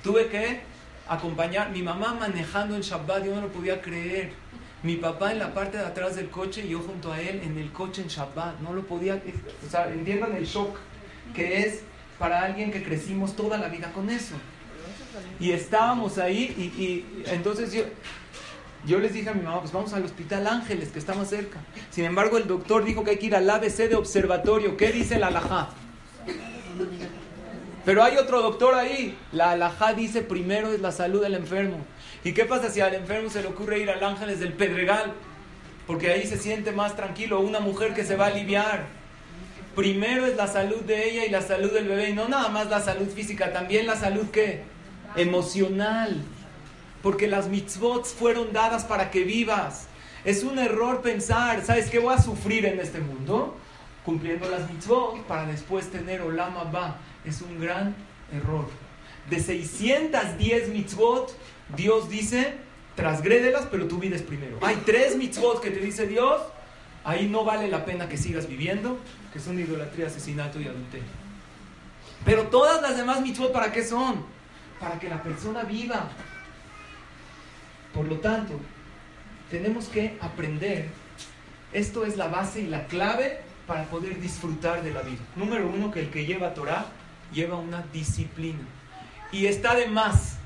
Tuve que acompañar mi mamá manejando el Shabbat. Yo no lo podía creer. Mi papá en la parte de atrás del coche y yo junto a él en el coche en Shabbat. No lo podía. O sea, entiendan el shock que es para alguien que crecimos toda la vida con eso. Y estábamos ahí y entonces yo, yo les dije a mi mamá, pues vamos al Hospital Ángeles, que está más cerca. Sin embargo, el doctor dijo que hay que ir al ABC de observatorio. ¿Qué dice la alajá? Pero hay otro doctor ahí. La alajá dice primero es la salud del enfermo. ¿Y qué pasa si al enfermo se le ocurre ir al Ángeles del Pedregal? Porque ahí se siente más tranquilo. Una mujer que se va a aliviar. Primero es la salud de ella y la salud del bebé. Y no nada más la salud física, también la salud ¿qué? emocional porque las mitzvot fueron dadas para que vivas. Es un error pensar, ¿sabes qué voy a sufrir en este mundo? Cumpliendo las mitzvot para después tener olama ba. Es un gran error. De 610 mitzvot, Dios dice, trasgrédelas, pero tú vives primero. Hay tres mitzvot que te dice Dios, ahí no vale la pena que sigas viviendo, que son idolatría, asesinato y adulterio. Pero todas las demás mitzvot, ¿para qué son? Para que la persona viva. Por lo tanto, tenemos que aprender, esto es la base y la clave para poder disfrutar de la vida. Número uno, que el que lleva Torah lleva una disciplina. Y está de más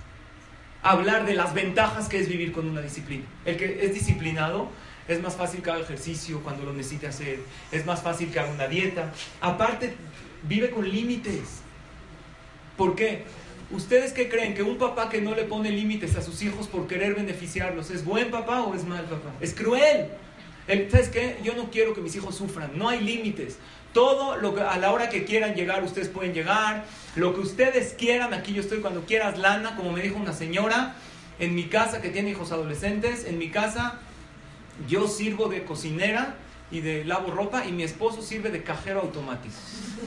hablar de las ventajas que es vivir con una disciplina. El que es disciplinado es más fácil que haga ejercicio cuando lo necesite hacer, es más fácil que haga una dieta. Aparte, vive con límites. ¿Por qué? ¿Ustedes qué creen? ¿Que un papá que no le pone límites a sus hijos por querer beneficiarlos es buen papá o es mal papá? Es cruel. ¿Sabes qué? Yo no quiero que mis hijos sufran. No hay límites. Todo lo que a la hora que quieran llegar, ustedes pueden llegar. Lo que ustedes quieran, aquí yo estoy cuando quieras lana, como me dijo una señora en mi casa que tiene hijos adolescentes. En mi casa yo sirvo de cocinera y de lavo ropa y mi esposo sirve de cajero automático.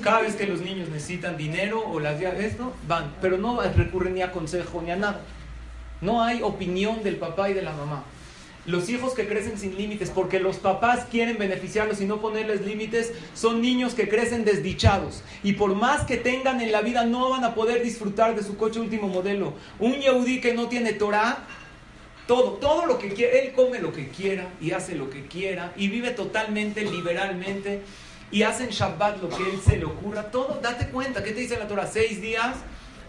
Cada vez que los niños necesitan dinero o las esto, van, pero no recurren ni a consejo ni a nada. No hay opinión del papá y de la mamá. Los hijos que crecen sin límites, porque los papás quieren beneficiarlos y no ponerles límites, son niños que crecen desdichados. Y por más que tengan en la vida, no van a poder disfrutar de su coche último modelo. Un Yehudi que no tiene Torah todo, todo lo que quiere, él come lo que quiera y hace lo que quiera y vive totalmente liberalmente y hace en Shabbat lo que él se le ocurra. Todo, date cuenta, ¿qué te dice la Torah? Seis días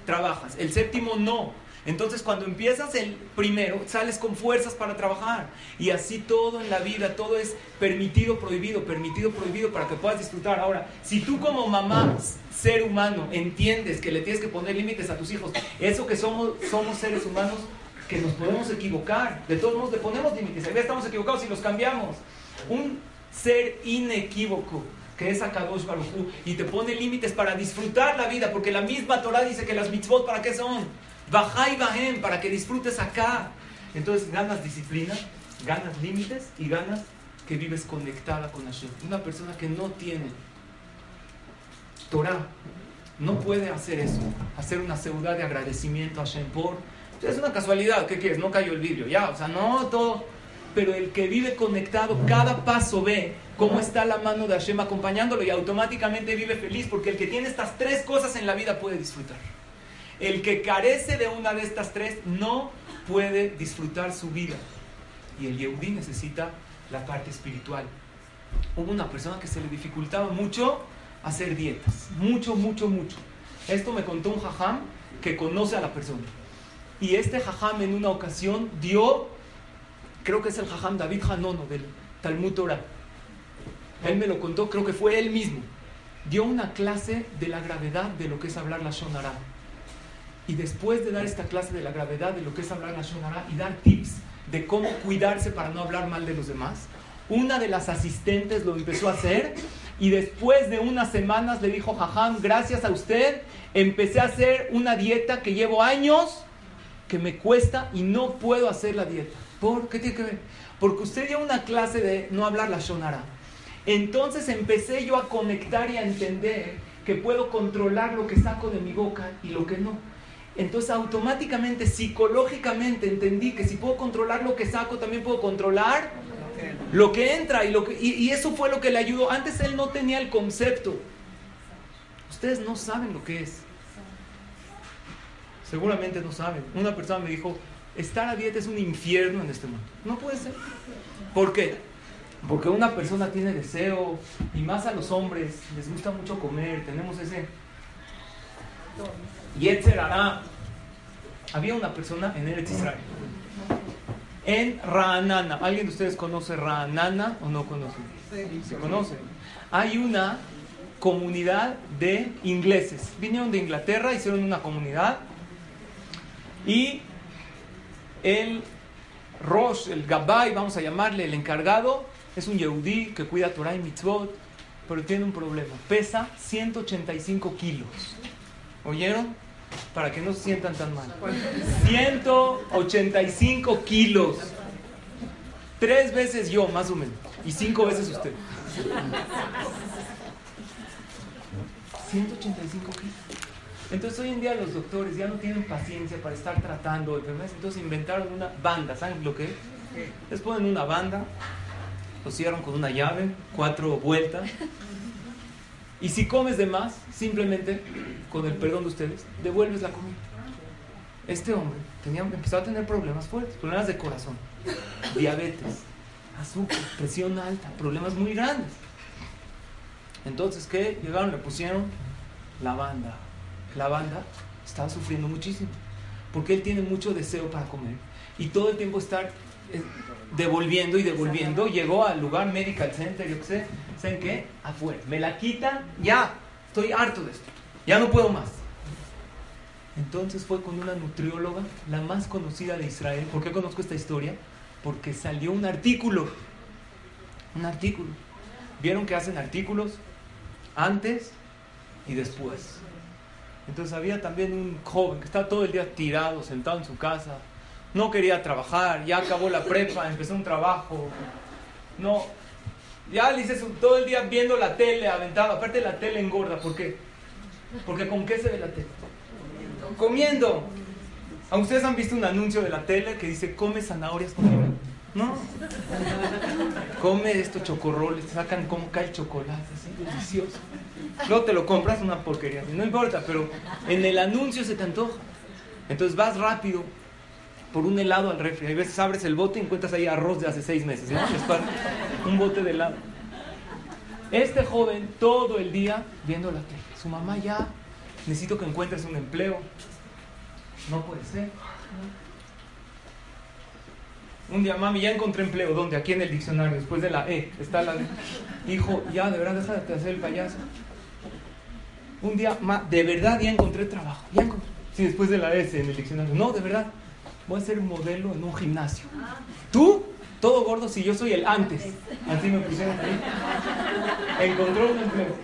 trabajas, el séptimo no. Entonces cuando empiezas el primero, sales con fuerzas para trabajar. Y así todo en la vida, todo es permitido, prohibido, permitido, prohibido para que puedas disfrutar. Ahora, si tú como mamá, ser humano, entiendes que le tienes que poner límites a tus hijos, eso que somos, somos seres humanos, que nos podemos equivocar. De todos modos, le ponemos límites. Ahí estamos equivocados y los cambiamos. Un ser inequívoco que es Akadosh Baruj y te pone límites para disfrutar la vida, porque la misma Torah dice que las mitzvot, ¿para qué son? Bajá y bajem, para que disfrutes acá. Entonces ganas disciplina, ganas límites y ganas que vives conectada con Hashem. Una persona que no tiene Torah no puede hacer eso, hacer una ciudad de agradecimiento a Hashem por... Es una casualidad, ¿qué quieres? No cayó el vidrio, ya, o sea, no todo pero el que vive conectado, cada paso ve cómo está la mano de Hashem acompañándolo y automáticamente vive feliz, porque el que tiene estas tres cosas en la vida puede disfrutar. El que carece de una de estas tres no puede disfrutar su vida. Y el Yehudi necesita la parte espiritual. Hubo una persona que se le dificultaba mucho hacer dietas. Mucho, mucho, mucho. Esto me contó un jajam que conoce a la persona. Y este jajam en una ocasión dio creo que es el Jajam David Hanono del Talmud Torah. Él me lo contó, creo que fue él mismo. Dio una clase de la gravedad de lo que es hablar la Shonara. Y después de dar esta clase de la gravedad de lo que es hablar la Shonara y dar tips de cómo cuidarse para no hablar mal de los demás, una de las asistentes lo empezó a hacer y después de unas semanas le dijo, Jajam, gracias a usted, empecé a hacer una dieta que llevo años, que me cuesta y no puedo hacer la dieta. ¿Por qué tiene que ver? Porque usted dio una clase de no hablar la shonara. Entonces empecé yo a conectar y a entender que puedo controlar lo que saco de mi boca y lo que no. Entonces automáticamente, psicológicamente entendí que si puedo controlar lo que saco, también puedo controlar lo que entra. Y, lo que, y, y eso fue lo que le ayudó. Antes él no tenía el concepto. Ustedes no saben lo que es. Seguramente no saben. Una persona me dijo, estar a dieta es un infierno en este mundo. No puede ser. ¿Por qué? Porque una persona tiene deseo, y más a los hombres, les gusta mucho comer, tenemos ese... Yetzer Había una persona en Eretz Israel. En Raanana. ¿Alguien de ustedes conoce Raanana o no conoce? Sí. ¿Se conoce? Hay una comunidad de ingleses. Vinieron de Inglaterra, hicieron una comunidad y el Rosh, el Gabay, vamos a llamarle el encargado, es un Yehudí que cuida Torah y Mitzvot, pero tiene un problema. Pesa 185 kilos. ¿Oyeron? Para que no se sientan tan mal. 185 kilos. Tres veces yo, más o menos. Y cinco veces usted. 185 kilos. Entonces hoy en día los doctores ya no tienen paciencia para estar tratando enfermedades, entonces inventaron una banda, ¿saben lo que es? Les ponen una banda, lo cierran con una llave, cuatro vueltas, y si comes de más, simplemente, con el perdón de ustedes, devuelves la comida. Este hombre tenía, empezó a tener problemas fuertes, problemas de corazón, diabetes, azúcar, presión alta, problemas muy grandes. Entonces, ¿qué? Llegaron, le pusieron la banda la banda estaba sufriendo muchísimo, porque él tiene mucho deseo para comer y todo el tiempo estar eh, devolviendo y devolviendo. Llegó al lugar Medical Center, yo qué sé, ¿saben qué? Afuera, me la quitan, ya, estoy harto de esto, ya no puedo más. Entonces fue con una nutrióloga, la más conocida de Israel. ¿Por qué conozco esta historia? Porque salió un artículo, un artículo. ¿Vieron que hacen artículos antes y después? Entonces había también un joven que estaba todo el día tirado, sentado en su casa. No quería trabajar, ya acabó la prepa, <laughs> empezó un trabajo. No, ya le hice todo el día viendo la tele, aventado. Aparte la tele engorda, ¿por qué? Porque ¿con qué se ve la tele? Comiendo. ¿A ustedes han visto un anuncio de la tele que dice come zanahorias conmigo? No. Come estos chocorroles, sacan cómo cae el chocolate, así delicioso. Luego te lo compras una porquería, no importa, pero en el anuncio se te antoja. Entonces vas rápido por un helado al refri. A veces abres el bote y encuentras ahí arroz de hace seis meses, ¿no? <laughs> un bote de helado. Este joven todo el día viendo la tele. Su mamá ya, necesito que encuentres un empleo. No puede ser. Un día, mami, ya encontré empleo. ¿Dónde? Aquí en el diccionario, después de la E. Está la Hijo, ya, de verdad, deja de hacer el payaso. Un día, ma, de verdad, ya encontré trabajo. Ya encontré. Sí, después de la S en el diccionario. No, de verdad. Voy a ser modelo en un gimnasio. ¿Tú? Todo gordo si yo soy el antes. Así me pusieron ahí. Encontró un empleo.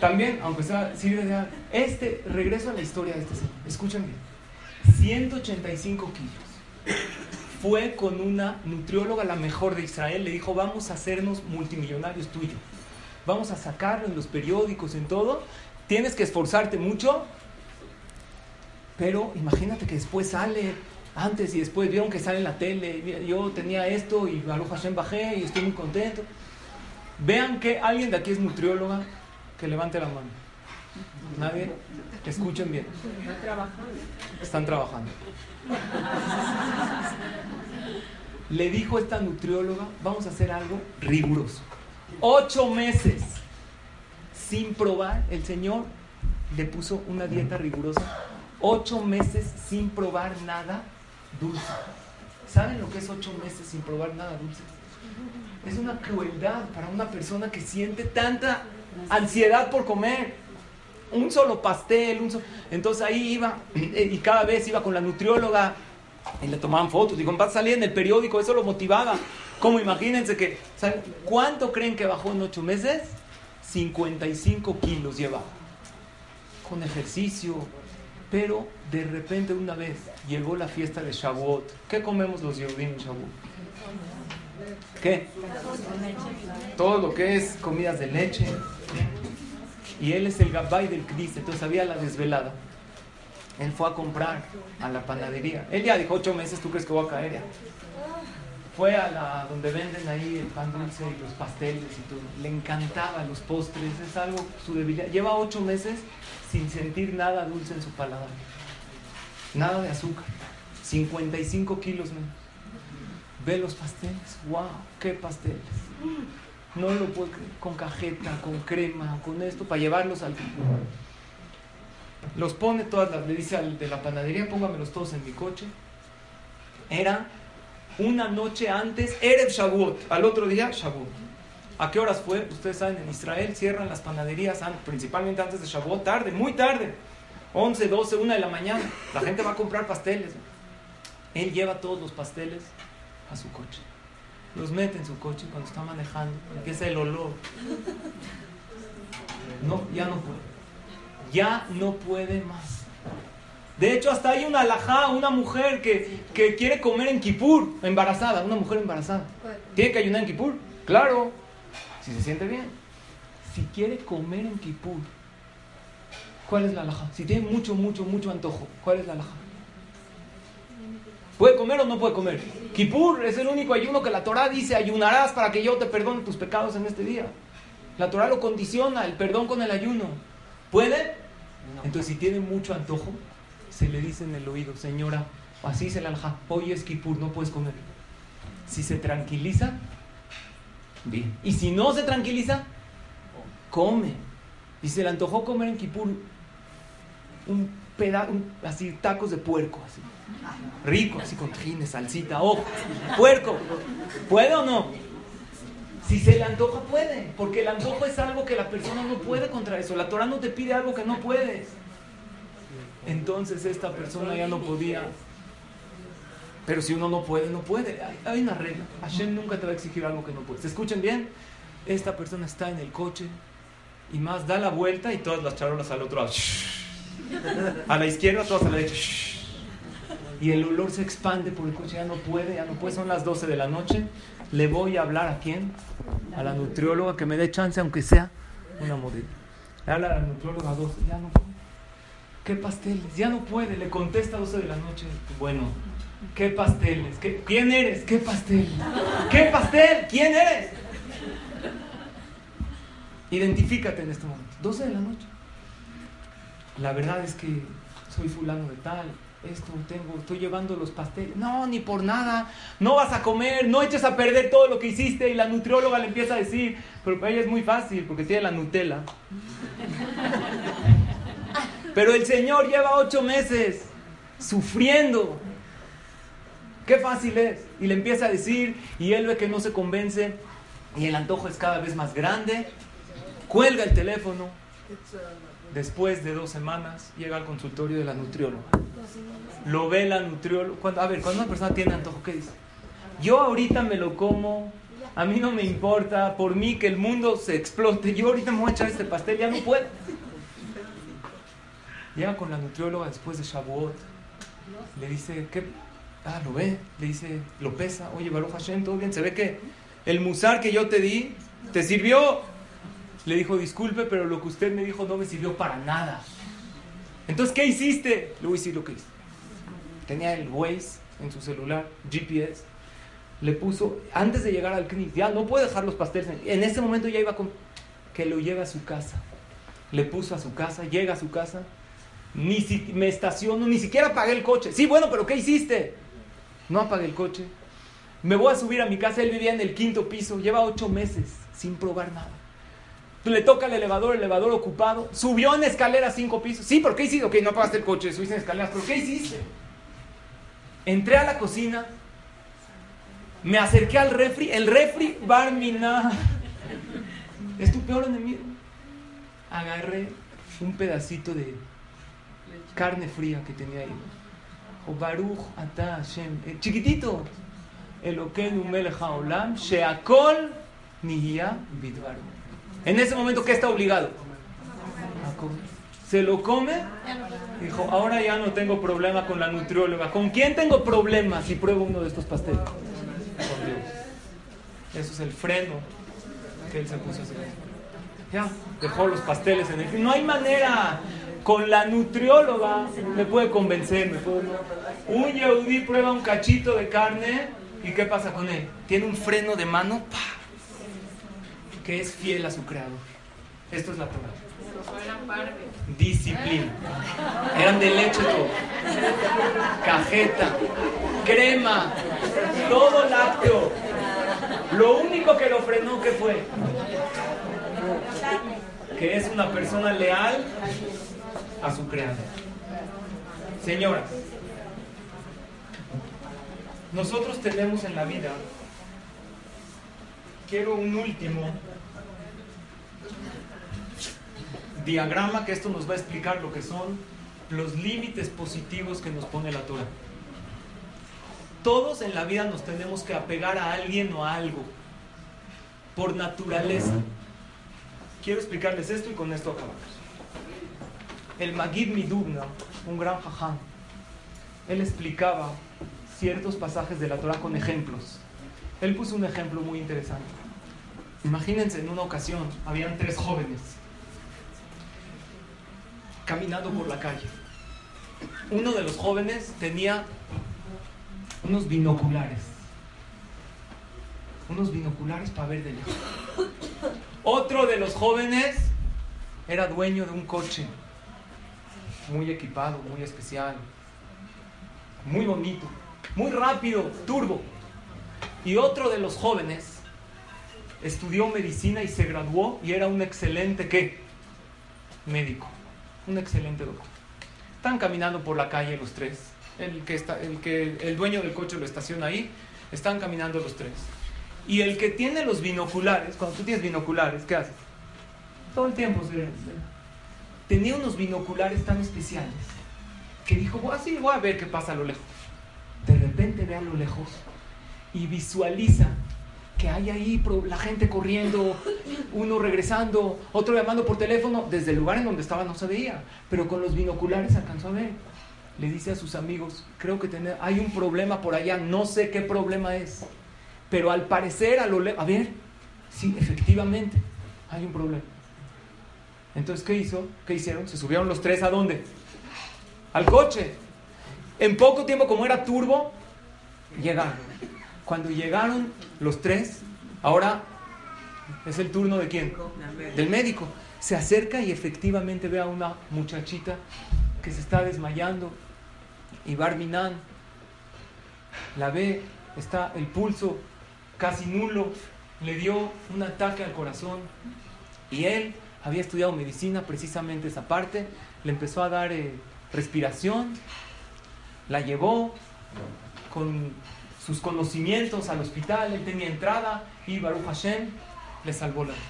También, aunque sea sirve de este regreso a la historia de este señor. Escuchen bien. 185 kilos. Fue con una nutrióloga, la mejor de Israel, le dijo, vamos a hacernos multimillonarios tuyos. Vamos a sacarlo en los periódicos, en todo. Tienes que esforzarte mucho, pero imagínate que después sale antes y después vieron que sale en la tele, yo tenía esto y Baruch Hashem bajé y estoy muy contento. Vean que alguien de aquí es nutrióloga, que levante la mano. ¿Nadie? Escuchen bien. Están trabajando. Le dijo esta nutrióloga, vamos a hacer algo riguroso. Ocho meses sin probar, el Señor le puso una dieta rigurosa. Ocho meses sin probar nada dulce. ¿Saben lo que es ocho meses sin probar nada dulce? Es una crueldad para una persona que siente tanta ansiedad por comer. Un solo pastel. Entonces ahí iba y cada vez iba con la nutrióloga y le tomaban fotos. Y cuando salía en el periódico, eso lo motivaba. Como imagínense que, ¿saben cuánto creen que bajó en ocho meses? 55 kilos llevaba. Con ejercicio, pero de repente una vez llegó la fiesta de Shavuot. ¿Qué comemos los Yehudim en Shavuot? ¿Qué? Todo lo que es comidas de leche. Y él es el gabay del Cristo, entonces había la desvelada. Él fue a comprar a la panadería. Él ya dijo ocho meses, ¿tú crees que voy a caer ya? Fue a la donde venden ahí el pan dulce y los pasteles y todo. Le encantaba los postres, es algo su debilidad. Lleva ocho meses sin sentir nada dulce en su paladar. Nada de azúcar. 55 kilos menos. Ve los pasteles. ¡Wow! ¡Qué pasteles! No lo puedo creer. Con cajeta, con crema, con esto, para llevarlos al. Los pone todas las. Le dice al de la panadería: póngamelos todos en mi coche. Era una noche antes, Erev Shavuot. Al otro día, Shavuot. ¿A qué horas fue? Ustedes saben, en Israel cierran las panaderías principalmente antes de Shavuot, tarde, muy tarde. 11, 12, 1 de la mañana. La gente va a comprar pasteles. Él lleva todos los pasteles a su coche. Los mete en su coche cuando está manejando. Empieza el olor. No, ya no puede. Ya no puede más. De hecho, hasta hay una alajá, una mujer que, que quiere comer en Kipur, embarazada, una mujer embarazada. ¿Tiene que ayunar en Kipur? Claro, si se siente bien. Si quiere comer en Kipur, ¿cuál es la alhaja? Si tiene mucho, mucho, mucho antojo, ¿cuál es la alhaja? ¿Puede comer o no puede comer? Kipur es el único ayuno que la Torah dice, ayunarás para que yo te perdone tus pecados en este día. La Torah lo condiciona, el perdón con el ayuno. ¿Puede? Entonces, si tiene mucho antojo, se le dice en el oído, señora, así es el alja, hoy es Kipur, no puedes comer. Si se tranquiliza, Bien. Y si no se tranquiliza, come. Y se le antojó comer en Kipur un pedazo, así tacos de puerco, así. Rico, así con trines, salsita, ojo, puerco. ¿Puede o no? Si se le antoja, puede. Porque el antojo es algo que la persona no puede contra eso. La Torah no te pide algo que no puedes. Entonces esta persona ya no podía pero si uno no puede, no puede. Hay, una regla. Hashem nunca te va a exigir algo que no puedes. ¿Se escuchan bien? Esta persona está en el coche y más da la vuelta y todas las charolas al otro lado. <laughs> A la izquierda, todas a la derecha. Y el olor se expande por el coche. Ya no puede, ya no puede. Son las 12 de la noche. Le voy a hablar a quién? A la nutrióloga que me dé chance, aunque sea una modelo. Le habla a la nutrióloga a 12. Ya no puede. ¿Qué pasteles? Ya no puede. Le contesta a 12 de la noche. Bueno, ¿Qué pasteles? ¿Qué, ¿Quién eres? ¿Qué pastel? ¿Qué pastel? ¿Quién eres? Identifícate en este momento. 12 de la noche. La verdad es que soy fulano de tal. Esto tengo, estoy llevando los pasteles. No, ni por nada. No vas a comer, no eches a perder todo lo que hiciste. Y la nutrióloga le empieza a decir, pero para ella es muy fácil porque tiene la Nutella. Pero el Señor lleva ocho meses sufriendo Qué fácil es. Y le empieza a decir, y él ve que no se convence, y el antojo es cada vez más grande. Cuelga el teléfono. Después de dos semanas, llega al consultorio de la nutrióloga. Lo ve la nutrióloga. a ver, cuando una persona tiene antojo, ¿qué dice? Yo ahorita me lo como, a mí no me importa, por mí que el mundo se explote, yo ahorita me voy a echar este pastel, ya no puedo. Llega con la nutrióloga después de Shavuot, le dice, ¿qué? Ah, lo ve, le dice, lo pesa, oye, Baruch Hashem, todo bien, se ve que el musar que yo te di, te sirvió. Le dijo, disculpe, pero lo que usted me dijo no me sirvió para nada. Entonces, ¿qué hiciste? Le voy a decir lo que hice. Tenía el Waze en su celular, GPS. Le puso, antes de llegar al CNIS, ya no puede dejar los pasteles. En ese momento ya iba con, que lo lleve a su casa. Le puso a su casa, llega a su casa. Ni si, me estaciono, ni siquiera apagué el coche. Sí, bueno, pero ¿qué hiciste? No apagué el coche. Me voy a subir a mi casa. Él vivía en el quinto piso. Lleva ocho meses sin probar nada. Le toca el elevador, el elevador ocupado. Subió en escalera cinco pisos. Sí, ¿pero qué hiciste? Ok, no apagaste el coche, subiste en escaleras. ¿Pero qué hiciste? Entré a la cocina. Me acerqué al refri. El refri, Barmina. Es tu peor enemigo. Agarré un pedacito de carne fría que tenía ahí. O Baruch Ata Hashem. Eh, chiquitito. Eloquenu Melech Haolam. Sheakol Nihia Bidvaru. En ese momento, ¿qué está obligado? Se lo come. Dijo, ahora ya no tengo problema con la nutrióloga. ¿Con quién tengo problemas si pruebo uno de estos pasteles? Con Dios. Eso es el freno que él se puso a hacer. Ya, dejó los pasteles en el... No hay manera. Con la nutrióloga me puede convencer. Me puede... Un yaudí prueba un cachito de carne y ¿qué pasa con él? Tiene un freno de mano. que es fiel a su creador. Esto es la Torah. Disciplina. Eran de leche todo. Cajeta, crema, todo lácteo. Lo único que lo frenó que fue que es una persona leal a su creador. Señoras, nosotros tenemos en la vida, quiero un último diagrama que esto nos va a explicar lo que son los límites positivos que nos pone la Torah. Todos en la vida nos tenemos que apegar a alguien o a algo, por naturaleza. Quiero explicarles esto y con esto acabamos. El Magid Midubna, un gran jaján, él explicaba ciertos pasajes de la Torah con ejemplos. Él puso un ejemplo muy interesante. Imagínense, en una ocasión habían tres jóvenes caminando por la calle. Uno de los jóvenes tenía unos binoculares. Unos binoculares para ver de lejos. Otro de los jóvenes era dueño de un coche muy equipado, muy especial, muy bonito, muy rápido, turbo. Y otro de los jóvenes estudió medicina y se graduó y era un excelente ¿qué? médico un excelente doctor. Están caminando por la calle los tres. El que, está, el que el dueño del coche lo estaciona ahí. Están caminando los tres. Y el que tiene los binoculares, cuando tú tienes binoculares, ¿qué haces? Todo el tiempo se Tenía unos binoculares tan especiales que dijo, voy a ver qué pasa a lo lejos. De repente ve a lo lejos y visualiza que hay ahí la gente corriendo, uno regresando, otro llamando por teléfono, desde el lugar en donde estaba no se veía, pero con los binoculares alcanzó a ver. Le dice a sus amigos, creo que hay un problema por allá, no sé qué problema es, pero al parecer a lo a ver, sí, efectivamente, hay un problema. Entonces, ¿qué hizo? ¿Qué hicieron? Se subieron los tres a dónde? Al coche. En poco tiempo, como era turbo, llegaron. Cuando llegaron los tres, ahora es el turno de quién? Del médico. Se acerca y efectivamente ve a una muchachita que se está desmayando. Y Barminan la ve, está el pulso casi nulo, le dio un ataque al corazón. Y él había estudiado medicina, precisamente esa parte, le empezó a dar eh, respiración, la llevó, con sus conocimientos al hospital, él tenía entrada y Baruch Hashem le salvó la vida.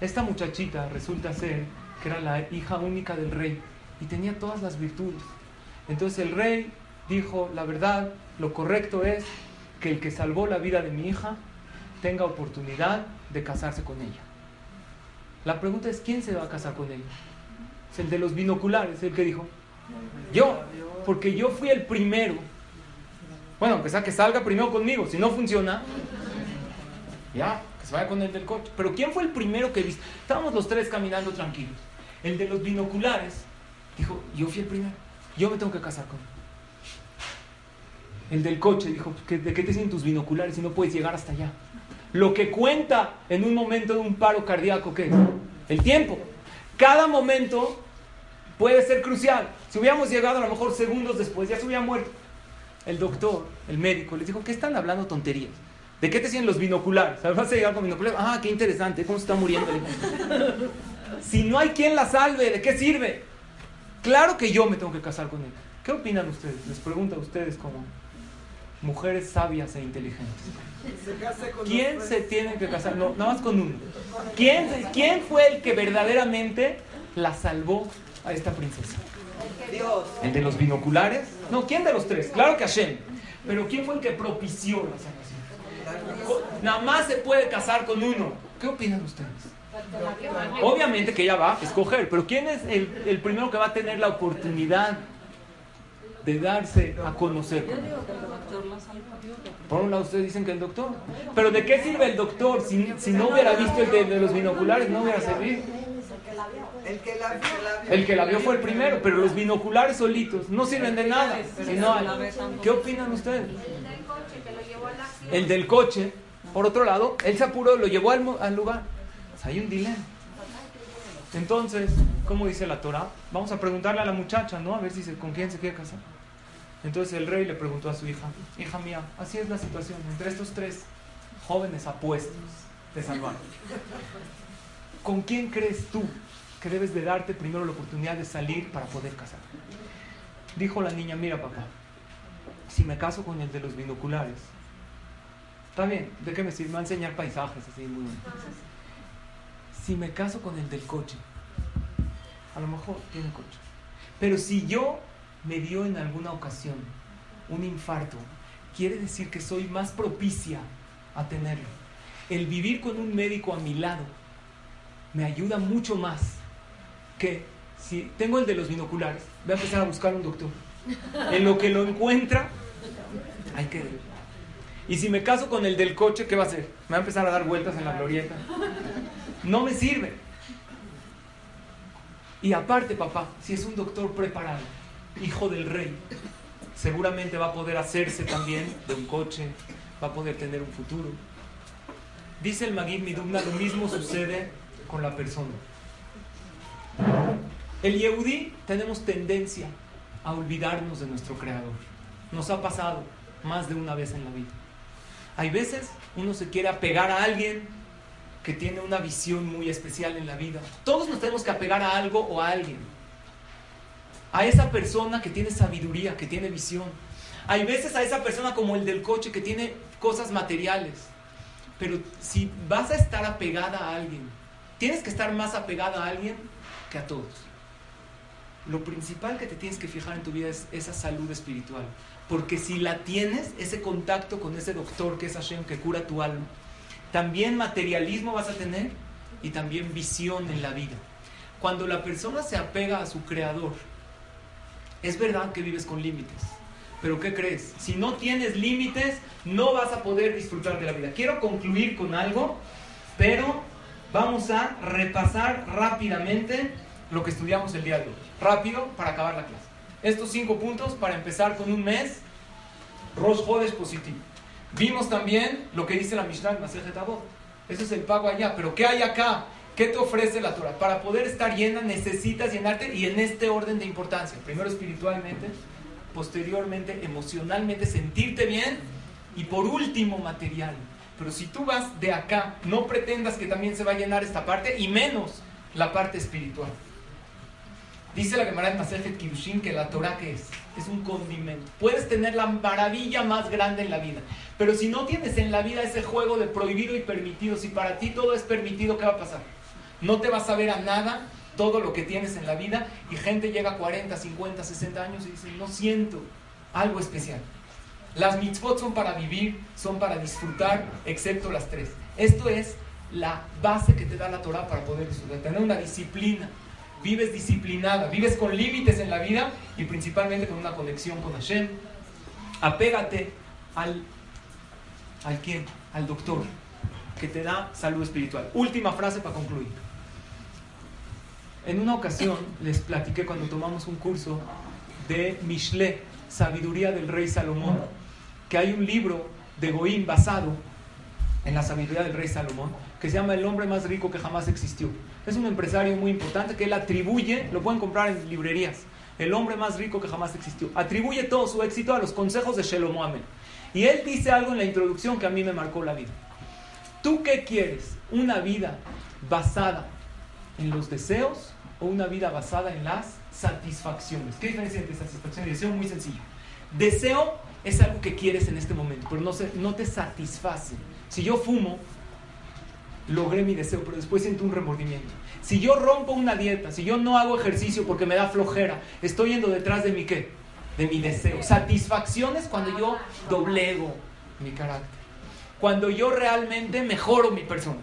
Esta muchachita resulta ser que era la hija única del rey y tenía todas las virtudes. Entonces el rey dijo, la verdad, lo correcto es que el que salvó la vida de mi hija tenga oportunidad de casarse con ella. La pregunta es, ¿quién se va a casar con ella? Es el de los binoculares, el que dijo, yo, porque yo fui el primero. Bueno, que sea que salga primero conmigo, si no funciona, ya, que se vaya con el del coche. Pero ¿quién fue el primero que viste? Estábamos los tres caminando tranquilos. El de los binoculares dijo, yo fui el primero, yo me tengo que casar con él. El del coche dijo, ¿de qué te sirven tus binoculares si no puedes llegar hasta allá? Lo que cuenta en un momento de un paro cardíaco, ¿qué? El tiempo. Cada momento puede ser crucial. Si hubiéramos llegado a lo mejor segundos después, ya se hubiera muerto. El doctor, el médico, les dijo, ¿qué están hablando tonterías? ¿De qué te sirven los binoculares? ¿Vas a llegar con binoculares? Ah, qué interesante, ¿cómo se está muriendo? si no hay quien la salve, ¿de qué sirve? Claro que yo me tengo que casar con él. ¿Qué opinan ustedes? Les pregunto a ustedes como mujeres sabias e inteligentes. ¿Quién se tiene que casar? No, nada más con uno. ¿Quién, ¿Quién fue el que verdaderamente la salvó a esta princesa? Dios. ¿El de los binoculares? No, ¿quién de los tres? Claro que Hashem. Pero ¿quién fue el que propició la salvación? Nada más se puede casar con uno. ¿Qué opinan ustedes? Obviamente que ella va a escoger, pero ¿quién es el, el primero que va a tener la oportunidad de darse a conocer. Por un lado ustedes dicen que el doctor. Pero ¿de qué sirve el doctor si, si no hubiera visto el de, los binoculares? No hubiera servido. El que la vio fue el primero, pero los binoculares solitos no sirven de nada. ¿Qué opinan ustedes? El del coche, por otro lado, él se apuró, lo llevó al, al lugar. hay un dilema. Entonces, ¿cómo dice la Torah? Vamos a preguntarle a la muchacha, ¿no? A ver si se, con quién se quiere casar. Entonces el rey le preguntó a su hija, hija mía, así es la situación entre estos tres jóvenes apuestos de salvar. ¿Con quién crees tú que debes de darte primero la oportunidad de salir para poder casar? Dijo la niña, mira papá, si me caso con el de los binoculares, está bien, ¿de qué me sirve? Me va a enseñar paisajes así muy si me caso con el del coche, a lo mejor tiene coche. Pero si yo me dio en alguna ocasión un infarto, quiere decir que soy más propicia a tenerlo. El vivir con un médico a mi lado me ayuda mucho más que si tengo el de los binoculares, voy a empezar a buscar un doctor. En lo que lo encuentra, hay que... Y si me caso con el del coche, ¿qué va a hacer? Me va a empezar a dar vueltas en la glorieta no me sirve. Y aparte, papá, si es un doctor preparado, hijo del rey, seguramente va a poder hacerse también de un coche, va a poder tener un futuro. Dice el Magid Midumna, lo mismo sucede con la persona. El Yehudi tenemos tendencia a olvidarnos de nuestro Creador. Nos ha pasado más de una vez en la vida. Hay veces uno se quiere apegar a alguien que tiene una visión muy especial en la vida. Todos nos tenemos que apegar a algo o a alguien. A esa persona que tiene sabiduría, que tiene visión. Hay veces a esa persona como el del coche que tiene cosas materiales. Pero si vas a estar apegada a alguien, tienes que estar más apegada a alguien que a todos. Lo principal que te tienes que fijar en tu vida es esa salud espiritual. Porque si la tienes, ese contacto con ese doctor que es Hashem, que cura tu alma, también materialismo vas a tener y también visión en la vida. Cuando la persona se apega a su creador, es verdad que vives con límites. Pero ¿qué crees? Si no tienes límites, no vas a poder disfrutar de la vida. Quiero concluir con algo, pero vamos a repasar rápidamente lo que estudiamos el día de hoy. Rápido para acabar la clase. Estos cinco puntos para empezar con un mes, Rosh Jodes positivo. Vimos también lo que dice la Mishnah en Masejet Avot. Eso es el pago allá. Pero ¿qué hay acá? ¿Qué te ofrece la Torah? Para poder estar llena necesitas llenarte y en este orden de importancia. Primero espiritualmente, posteriormente emocionalmente, sentirte bien y por último material. Pero si tú vas de acá, no pretendas que también se va a llenar esta parte y menos la parte espiritual. Dice la Gemara en Masejet Kiddushin que la Torah ¿qué es? Es un condimento. Puedes tener la maravilla más grande en la vida, pero si no tienes en la vida ese juego de prohibido y permitido, si para ti todo es permitido, ¿qué va a pasar? No te vas a ver a nada todo lo que tienes en la vida y gente llega a 40, 50, 60 años y dice, no siento algo especial. Las mitzvot son para vivir, son para disfrutar, excepto las tres. Esto es la base que te da la Torah para poder disfrutar, tener una disciplina. Vives disciplinada, vives con límites en la vida y principalmente con una conexión con Hashem. Apégate al, ¿al quién? Al doctor, que te da salud espiritual. Última frase para concluir. En una ocasión les platiqué cuando tomamos un curso de Mishle, Sabiduría del Rey Salomón, que hay un libro de Goín basado en la sabiduría del Rey Salomón, que se llama El hombre más rico que jamás existió. Es un empresario muy importante que él atribuye, lo pueden comprar en librerías, el hombre más rico que jamás existió. Atribuye todo su éxito a los consejos de Shelomo Amel. Y él dice algo en la introducción que a mí me marcó la vida. ¿Tú qué quieres? ¿Una vida basada en los deseos o una vida basada en las satisfacciones? ¿Qué diferencia entre satisfacción y deseo? Muy sencillo. Deseo es algo que quieres en este momento, pero no, se, no te satisface. Si yo fumo, logré mi deseo, pero después siento un remordimiento. Si yo rompo una dieta, si yo no hago ejercicio porque me da flojera, estoy yendo detrás de mi qué? De mi deseo. Satisfacción es cuando yo doblego mi carácter. Cuando yo realmente mejoro mi persona.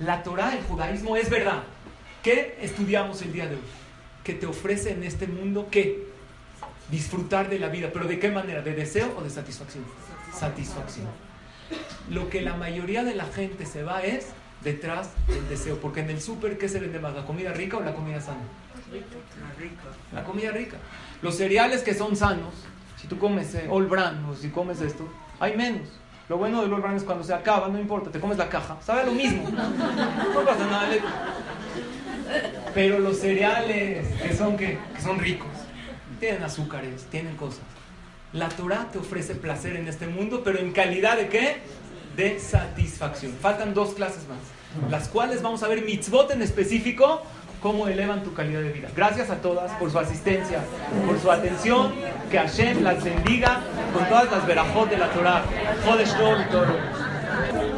La Torah, el judaísmo es verdad. ¿Qué estudiamos el día de hoy? Que te ofrece en este mundo qué? Disfrutar de la vida. ¿Pero de qué manera? ¿De deseo o de satisfacción? Satisfacción. Lo que la mayoría de la gente se va es detrás del deseo. Porque en el súper, ¿qué se vende más? ¿La comida rica o la comida sana? La rica. La comida rica. Los cereales que son sanos, si tú comes eh, All Brand o si comes esto, hay menos. Lo bueno del All Brand es cuando se acaba, no importa, te comes la caja, sabe lo mismo. No pasa nada. Pero los cereales que son, que, que son ricos, tienen azúcares, tienen cosas. La Torah te ofrece placer en este mundo, pero en calidad de qué? De satisfacción. Faltan dos clases más, las cuales vamos a ver mitzvot en específico, cómo elevan tu calidad de vida. Gracias a todas por su asistencia, por su atención. Que Hashem las bendiga con todas las verajot de la Torah. Jodesh todo.